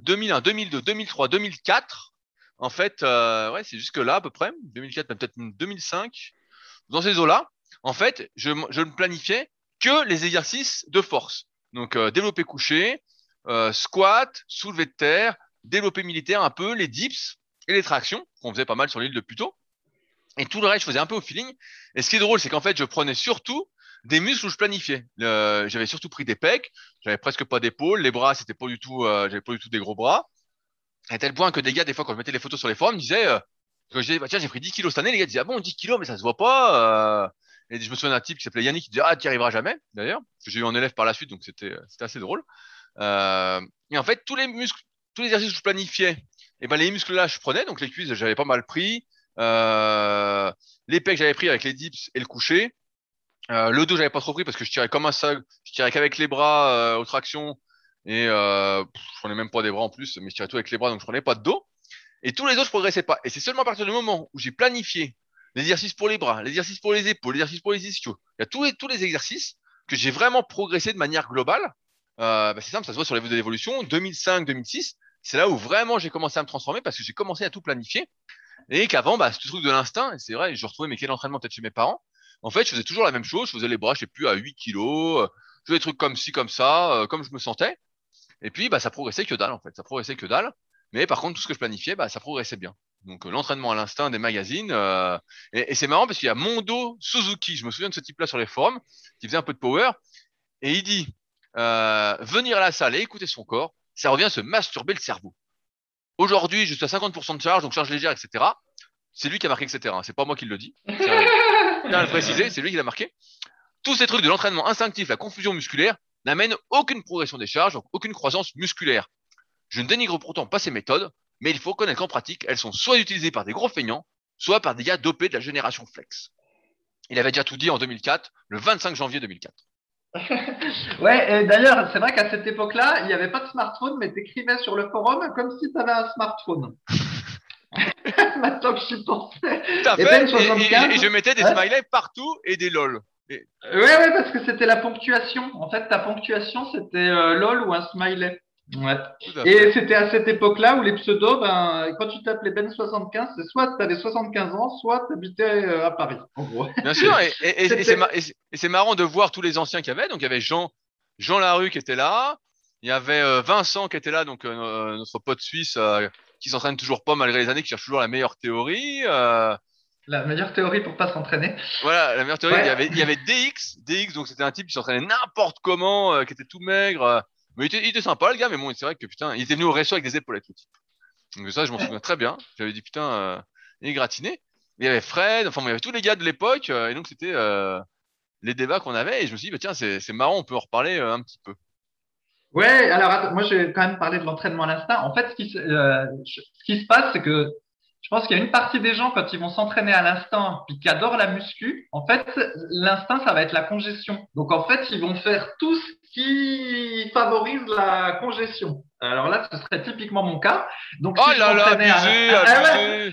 2001, 2002, 2003, 2004. En fait, euh, ouais, c'est jusque là à peu près, 2004, peut-être 2005. Dans ces eaux-là, en fait, je, me planifiais que les exercices de force. Donc euh, développé couché, euh, squat, soulevé de terre, développé militaire un peu, les dips et les tractions qu'on faisait pas mal sur l'île de Puto. Et tout le reste, je faisais un peu au feeling. Et ce qui est drôle, c'est qu'en fait, je prenais surtout des muscles où je planifiais. j'avais surtout pris des pecs, j'avais presque pas d'épaule, les bras, c'était pas du tout, euh, j'avais pas du tout des gros bras. À tel point que des gars, des fois, quand je mettais les photos sur les forums, disaient, euh, disais, bah, tiens, j'ai pris 10 kilos cette année, les gars disaient, ah bon, 10 kilos, mais ça se voit pas. Euh. Et je me souviens d'un type qui s'appelait Yannick qui disait, ah, tu arriveras jamais, d'ailleurs. J'ai eu un élève par la suite, donc c'était, c'était assez drôle. Euh, et en fait, tous les muscles, tous les exercices que je planifiais, et eh ben, les muscles là, je prenais, donc les cuisses, j'avais pas mal pris. Euh, les pecs, j'avais pris avec les dips et le coucher. Euh, le dos, j'avais pas trop pris parce que je tirais comme un seul. Je tirais qu'avec les bras euh, aux tractions. Et euh, je prenais même pas des bras en plus, mais je tirais tout avec les bras, donc je prenais pas de dos. Et tous les autres, je progressais pas. Et c'est seulement à partir du moment où j'ai planifié l'exercice pour les bras, l'exercice pour les épaules, l'exercice pour les ischios, il y a tous les, tous les exercices que j'ai vraiment progressé de manière globale. Bah c'est simple, ça se voit sur les vues de l'évolution. 2005-2006, c'est là où vraiment j'ai commencé à me transformer parce que j'ai commencé à tout planifier. Et qu'avant, bah, ce truc de l'instinct, c'est vrai, je retrouvais mes quels d'entraînement peut-être chez mes parents. En fait, je faisais toujours la même chose. Je faisais les bras, je sais plus, à 8 kilos. Euh, je faisais des trucs comme ci, comme ça, euh, comme je me sentais. Et puis, bah, ça progressait que dalle, en fait. Ça progressait que dalle. Mais par contre, tout ce que je planifiais, bah, ça progressait bien. Donc, euh, l'entraînement à l'instinct des magazines. et, et c'est marrant parce qu'il y a Mondo Suzuki. Je me souviens de ce type-là sur les forums, qui faisait un peu de power. Et il dit, venir à la salle et écouter son corps, ça revient à se masturber le cerveau. Aujourd'hui, je suis à 50% de charge, donc charge légère, etc. C'est lui qui a marqué, etc. C'est pas moi qui le dis. Tiens à le préciser, c'est lui qui l'a marqué. Tous ces trucs de l'entraînement instinctif, la confusion musculaire, n'amènent aucune progression des charges, donc aucune croissance musculaire. Je ne dénigre pourtant pas ces méthodes, mais il faut connaître qu'en pratique, elles sont soit utilisées par des gros feignants, soit par des gars dopés de la génération flex. Il avait déjà tout dit en 2004, le 25 janvier 2004. ouais, et d'ailleurs, c'est vrai qu'à cette époque-là, il n'y avait pas de smartphone, mais tu écrivais sur le forum comme si tu avais un smartphone. Maintenant que je suis pensé. Et, et, je mettais des smileys partout et des lol. Ouais, ouais, parce que c'était la ponctuation. En fait, ta ponctuation, c'était euh, lol ou un smiley. Ouais. Et c'était à cette époque-là où les pseudos, ben, quand tu t'appelais Ben75, c'est soit tu avais 75 ans, soit tu habitais euh, à Paris, en gros. Bien sûr, et, c'est marrant de voir tous les anciens qu'il y avait. Donc il y avait Jean, Jean Larue qui était là, il y avait euh, Vincent qui était là, donc euh, notre pote suisse qui s'entraîne toujours pas malgré les années, qui cherche toujours la meilleure théorie. La meilleure théorie pour pas s'entraîner. Voilà, la meilleure théorie. Il, y avait, il y avait DX, DX, donc c'était un type qui s'entraînait n'importe comment, qui était tout maigre. Mais il était, sympa, le gars, mais bon, c'est vrai que putain, il était venu au resto avec des épaulettes, le. Donc ça, je m'en souviens très bien. J'avais dit, putain, euh, il est gratiné. Il y avait Fred, enfin, il y avait tous les gars de l'époque, euh, et donc c'était euh, les débats qu'on avait, et je me suis dit, bah, tiens, c'est marrant, on peut en reparler euh, un petit peu. Ouais, alors moi, je vais quand même parler de l'entraînement à l'instinct. En fait, ce qui, ce qui se passe, c'est que je pense qu'il y a une partie des gens, quand ils vont s'entraîner à l'instinct, puis qui adorent la muscu, en fait, l'instinct, ça va être la congestion. Donc, en fait, ils vont faire tout ce qui favorise la congestion. Alors là, ce serait typiquement mon cas. Donc, oh là là, abusé, à...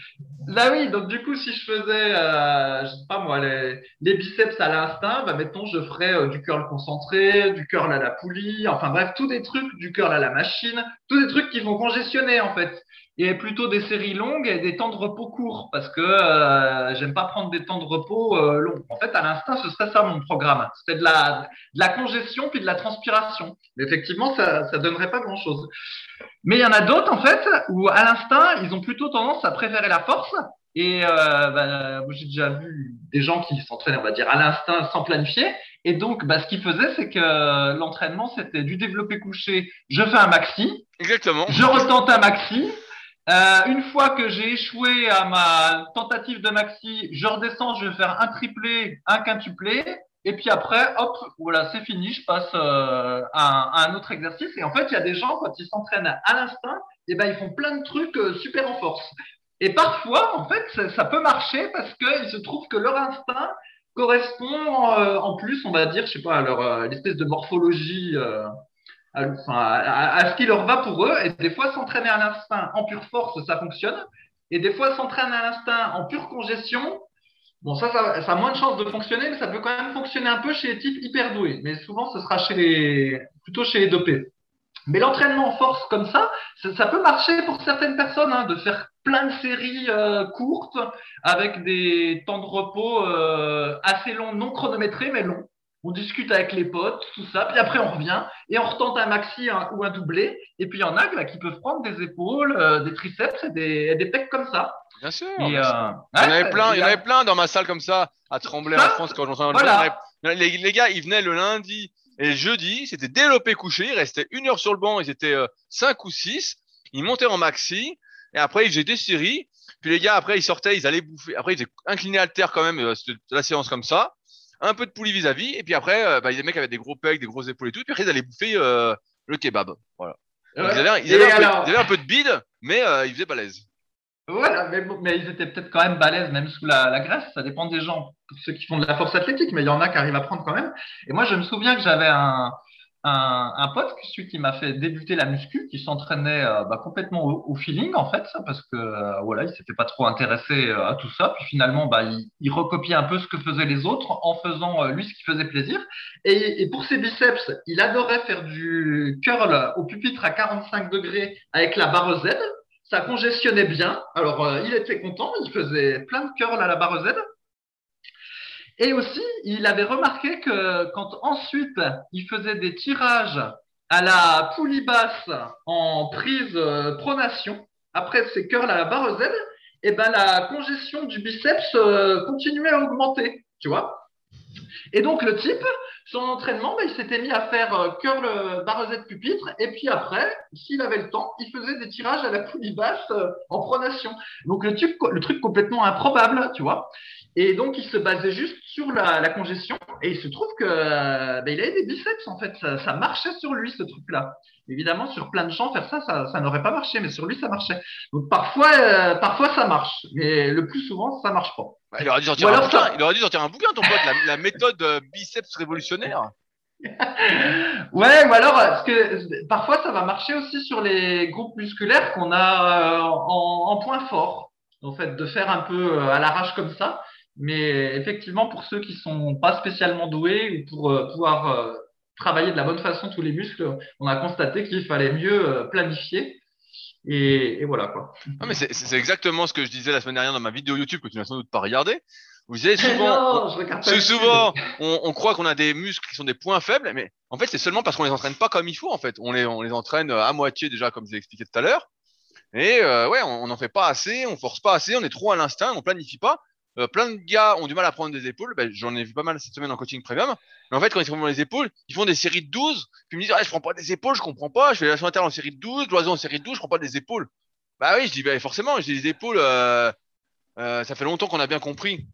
Là oui, donc du coup, si je faisais, euh, je sais pas moi, les, les biceps à l'instinct, bah mettons, je ferais euh, du curl concentré, du curl à la poulie, enfin bref, tous des trucs, du curl à la machine, tous des trucs qui vont congestionner en fait et plutôt des séries longues et des temps de repos courts parce que euh, j'aime pas prendre des temps de repos euh, longs. En fait, à l'instinct, ce serait ça mon programme. C'était de la, de la congestion puis de la transpiration. Mais effectivement, ça, ça donnerait pas grand chose. Mais il y en a d'autres, en fait, où à l'instinct, ils ont plutôt tendance à préférer la force. Et euh, bah, j'ai déjà vu des gens qui s'entraînent, on va dire, à l'instinct sans planifier. Et donc, bah, ce qu'ils faisaient, c'est que l'entraînement, c'était du développé couché. Je fais un maxi. Exactement. Je retente un maxi. Euh, une fois que j'ai échoué à ma tentative de maxi, je redescends, je vais faire un triplé, un quintuplé, et puis après, hop, voilà, c'est fini, je passe euh, à, un autre exercice. Et en fait, il y a des gens, quand ils s'entraînent à l'instinct, et eh ben, ils font plein de trucs euh, super en force. Et parfois, en fait, ça, peut marcher parce qu'il se trouve que leur instinct correspond en plus, on va dire, je sais pas, à leur l'espèce de morphologie à, ce qui leur va pour eux. Et des fois, s'entraîner à l'instinct en pure force, ça fonctionne. Et des fois, s'entraîner à l'instinct en pure congestion, bon, ça, ça, ça, a moins de chances de fonctionner, mais ça peut quand même fonctionner un peu chez les types hyper doués. Mais souvent, ce sera chez les, plutôt chez les dopés. Mais l'entraînement en force comme ça, ça, peut marcher pour certaines personnes, hein, de faire plein de séries euh, courtes avec des temps de repos euh, assez longs, non chronométrés, mais longs on discute avec les potes, tout ça, puis après on revient et on retente un maxi ou un doublé. Et puis il y en a qui peuvent prendre des épaules, euh, des triceps et des, des pecs comme ça. Bien sûr. Euh, il y en avait plein, il y en avait plein dans ma salle comme ça à trembler en France quand j'entendais voilà. les, les gars, ils venaient le lundi et le jeudi, c'était développé couché, il restait une heure sur le banc, ils étaient euh, cinq ou six. Ils montaient en maxi et après ils faisaient des séries. Puis les gars après ils sortaient, ils allaient bouffer. Après ils faisaient incliner alter quand même la séance comme ça, un peu de poulie vis-à-vis et puis après euh, bah, des mecs avec des gros pecs, des grosses épaules et tout. Puis après ils allaient bouffer euh, le kebab. Voilà. ils, avaient, un peu, de bide, mais ils faisaient balèze. Voilà, mais, mais ils étaient peut-être quand même balèzes, même sous la, la, graisse. Ça dépend des gens, pour ceux qui font de la force athlétique, mais il y en a qui arrivent à prendre quand même. Et moi, je me souviens que j'avais un, un, un, pote, celui qui m'a fait débuter la muscu, qui s'entraînait euh, bah, complètement au, feeling, en fait, parce que euh, voilà, il s'était pas trop intéressé euh, à tout ça. Puis finalement, bah, il, il, recopiait un peu ce que faisaient les autres en faisant lui ce qui faisait plaisir. Et, et, pour ses biceps, il adorait faire du curl au pupitre à 45 degrés avec la barre Z ça congestionnait bien. Alors, euh, il était content, il faisait plein de curls à la barre Z. Et aussi, il avait remarqué que quand ensuite il faisait des tirages à la poulie basse en prise euh, pronation, après ses curls à la barre Z, et eh ben la congestion du biceps euh, continuait à augmenter, tu vois. Et donc le type, son entraînement, ben, il s'était mis à faire euh, curl barre Z pupitre, et puis après, s'il avait le temps, il faisait des tirages à la poulie basse en pronation. Donc le truc complètement improbable, tu vois. Et donc il se basait juste sur la, congestion, et il se trouve que ben, il avait des biceps en fait, ça, marchait sur lui ce truc-là. Évidemment, sur plein de gens, faire ça, ça, n'aurait pas marché, mais sur lui, ça marchait. Donc parfois, parfois ça marche, mais le plus souvent, ça marche pas. Il aurait dû sortir, un, bouquin, il aurait dû sortir un bouquin, ton pote, la, méthode euh, biceps révolutionnaire. ouais, ou alors, parce que parfois ça va marcher aussi sur les groupes musculaires qu'on a euh, en, point fort. En fait, de faire un peu euh, à l'arrache comme ça. Mais effectivement, pour ceux qui sont pas spécialement doués ou pour pouvoir travailler de la bonne façon tous les muscles, on a constaté qu'il fallait mieux planifier et, voilà quoi. Non, mais c'est exactement ce que je disais la semaine dernière dans ma vidéo YouTube que tu n'as sans doute pas regardé. Vous disiez souvent, on, souvent on, croit qu'on a des muscles qui sont des points faibles, mais en fait c'est seulement parce qu'on les entraîne pas comme il faut. En fait, on les, on les entraîne à moitié déjà comme je l'ai expliqué tout à l'heure. Et euh, ouais, on n'en fait pas assez, on force pas assez, on est trop à l'instinct, on planifie pas. Euh, plein de gars ont du mal à prendre des épaules. Ben, J'en ai vu pas mal cette semaine en coaching premium. Mais en fait, quand ils prennent les épaules, ils font des séries de 12. Puis ils me disent, ah, je prends pas des épaules, je comprends pas. Je fais la interne en série de 12, l'oiseau en série de 12, je prends pas des épaules. Bah oui, je dis, bah, forcément, j'ai des épaules. Euh, euh, ça fait longtemps qu'on a bien compris,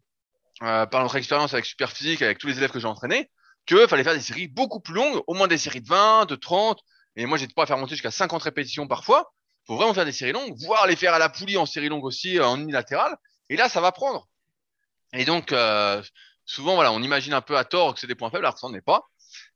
par notre expérience avec Superphysique, avec tous les élèves que j'ai entraînés, qu'il fallait faire des séries beaucoup plus longues, au moins des séries de 20, de 30. Et moi, j'étais pas à faire monter jusqu'à 50 répétitions parfois. Faut vraiment faire des séries longues, voire les faire à la poulie en série longue aussi, en unilatéral. Et là, ça va prendre. Et donc, euh, souvent, voilà, on imagine un peu à tort que c'est des points faibles, alors que ça n'en est pas.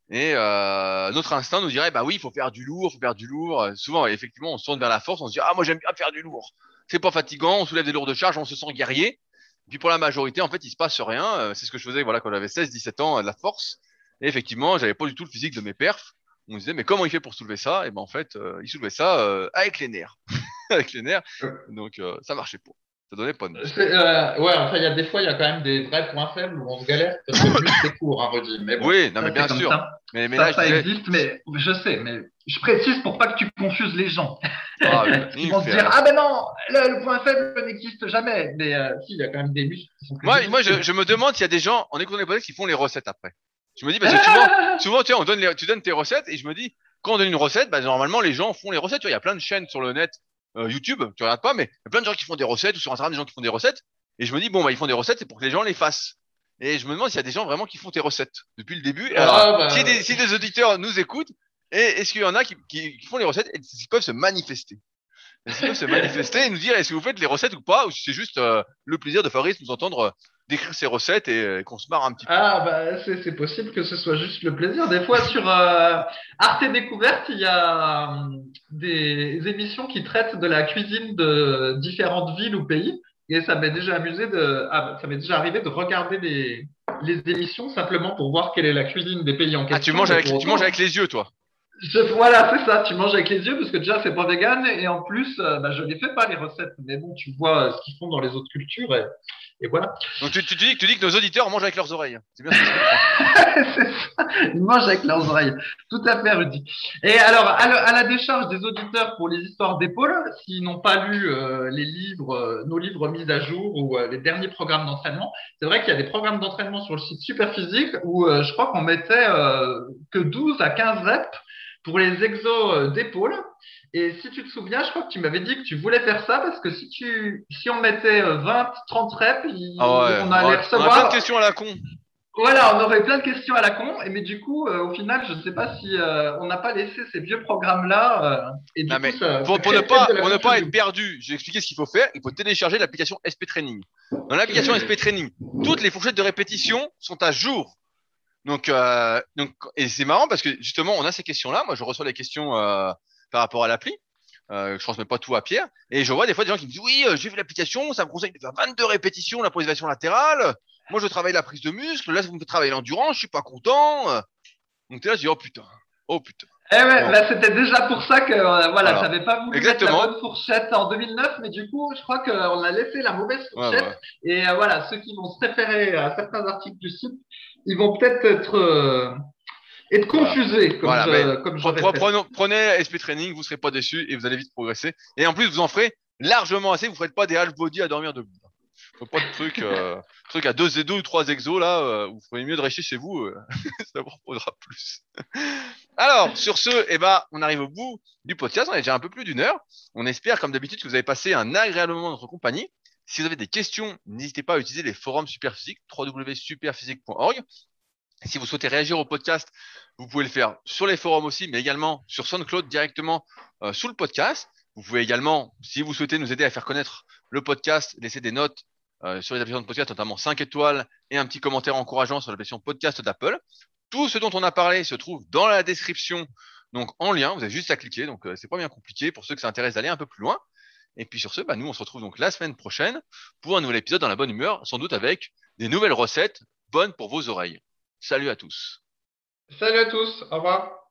Et euh, notre instinct nous dirait, bah oui, il faut faire du lourd, il faut faire du lourd. Souvent, effectivement, on se tourne vers la force, on se dit, ah moi j'aime bien faire du lourd. C'est pas fatigant, on soulève des lourdes charges, on se sent guerrier. Et puis pour la majorité, en fait, il se passe rien. Euh, c'est ce que je faisais, voilà, quand j'avais 16, 17 ans, de la force. Et effectivement, j'avais pas du tout le physique de mes perfs. On me disait, mais comment il fait pour soulever ça? Et ben en fait, il soulevait ça avec les nerfs, avec les nerfs. Donc ça marchait pas. Ça donnait pas de euh, Ouais, enfin, il y a des fois, il y a quand même des vrais points faibles où on se galère parce que plus c'est court, hein, Rudy. Mais bon, oui, non, mais bien sûr. Mais, mais ça, là, ça existe, mais je sais, mais je précise pour pas que tu confuses les gens. Ah, Ils vont se dire, ah ben non, le, point faible n'existe jamais. Mais euh, si, il y a quand même des muscles qui sont Moi, moi je, je, me demande s'il y a des gens, en écoutant les podcasts, qui font les recettes après. Je me dis, parce que souvent, souvent tu, vois, on donne les, tu donnes tes recettes et je me dis, quand on donne une recette, bah, normalement, les gens font les recettes. Tu vois, il y a plein de chaînes sur le net euh, YouTube, tu regardes pas, mais il y a plein de gens qui font des recettes ou sur Instagram des gens qui font des recettes. Et je me dis bon bah ils font des recettes, c'est pour que les gens les fassent. Et je me demande s'il y a des gens vraiment qui font tes recettes depuis le début. Ah, Alors, bah, si, des, si, des, auditeurs nous écoutent, est-ce qu'il y en a qui, qui, font les recettes et qui peuvent se manifester? Est-ce qu'ils peuvent se manifester et nous dire est-ce que vous faites les recettes ou pas Ou si c'est juste euh, le plaisir de Fabrice nous entendre euh, d'écrire ses recettes et, qu'on se marre un petit peu. Ah, bah, c'est possible que ce soit juste le plaisir. Des fois, sur euh, Arte Découverte, il y a euh, des émissions qui traitent de la cuisine de différentes villes ou pays. Et ça m'est déjà amusé de, ah, ça m'est déjà arrivé de regarder les, les émissions simplement pour voir quelle est la cuisine des pays en question. Ah, tu manges avec, tu manges avec les yeux, toi. Je, voilà, c'est ça. Tu manges avec les yeux parce que déjà c'est pas vegan et en plus, euh, bah, je ne fais pas les recettes. Mais bon, tu vois ce qu'ils font dans les autres cultures et et voilà. Donc tu, tu, dis, tu dis que nos auditeurs mangent avec leurs oreilles. C'est bien C'est ça. Ils mangent avec leurs oreilles. Tout à fait, Rudy. Et alors, à, la décharge des auditeurs pour les histoires d'épaule, s'ils n'ont pas lu euh, les livres, euh, nos livres mis à jour ou euh, les derniers programmes d'entraînement, c'est vrai qu'il y a des programmes d'entraînement sur le site Superphysique où je crois qu'on mettait que 12 à 15 reps pour les exos d'épaule. Et si tu te souviens, je crois que tu m'avais dit que tu voulais faire ça parce que si tu, si on mettait 20, 30 reps, ah on allait recevoir. On a plein de questions à la con. Voilà, on aurait plein de questions à la con, et mais du coup, euh, au final, je ne sais pas si euh, on n'a pas laissé ces vieux programmes-là. Euh, et non, mais pour, ne pas, pour ne pas être perdu, je vais expliquer ce qu'il faut faire. Il faut télécharger l'application SP Training. Dans l'application SP Training, toutes les fourchettes de répétition sont à jour. Donc, donc et c'est marrant parce que justement, on a ces questions-là. Moi, je reçois des questions par rapport à l'appli. Euh, je transmets pas tout à Pierre. Et je vois des fois des gens qui me disent oui, j'ai vu l'application, ça me conseille de faire 22 répétitions la position latérale. Moi, je travaille la prise de muscle. Là, vous me faites travailler l'endurance. Je suis pas content. Donc, tu là, je dis, oh putain. Oh putain. Eh ouais, là, c'était déjà pour ça que, euh, voilà, ça n'avait pas voulu Exactement. mettre la bonne fourchette en 2009, mais du coup, je crois qu'on a laissé la mauvaise fourchette. Et euh, voilà, ceux qui vont se référer à certains articles du site, ils vont peut-être être, euh, être confusés, comme je, comme prenez, prenez SP Training, vous serez pas déçus et vous allez vite progresser. Et en plus, vous en ferez largement assez. Vous ne ferez pas des half body à dormir debout. Faut pas de trucs, euh, truc à deux et deux ou trois exos là, euh, vous ferez mieux de rester chez vous, euh, ça vous reposera plus. Alors, sur ce, eh ben, on arrive au bout du podcast. On est déjà un peu plus d'une heure. On espère, comme d'habitude, que vous avez passé un agréable moment dans notre compagnie. Si vous avez des questions, n'hésitez pas à utiliser les forums Superphysique, www.superphysique.org. Si vous souhaitez réagir au podcast, vous pouvez le faire sur les forums aussi, mais également sur SoundCloud directement euh, sous le podcast. Vous pouvez également, si vous souhaitez nous aider à faire connaître le podcast, laisser des notes euh, sur les applications de podcast, notamment 5 étoiles et un petit commentaire encourageant sur l'application podcast d'Apple. Tout ce dont on a parlé se trouve dans la description, donc en lien. Vous avez juste à cliquer, donc euh, c'est pas bien compliqué pour ceux que ça intéresse d'aller un peu plus loin. Et puis sur ce, bah, nous on se retrouve donc la semaine prochaine pour un nouvel épisode dans la bonne humeur, sans doute avec des nouvelles recettes bonnes pour vos oreilles. Salut à tous. Salut à tous. Au revoir.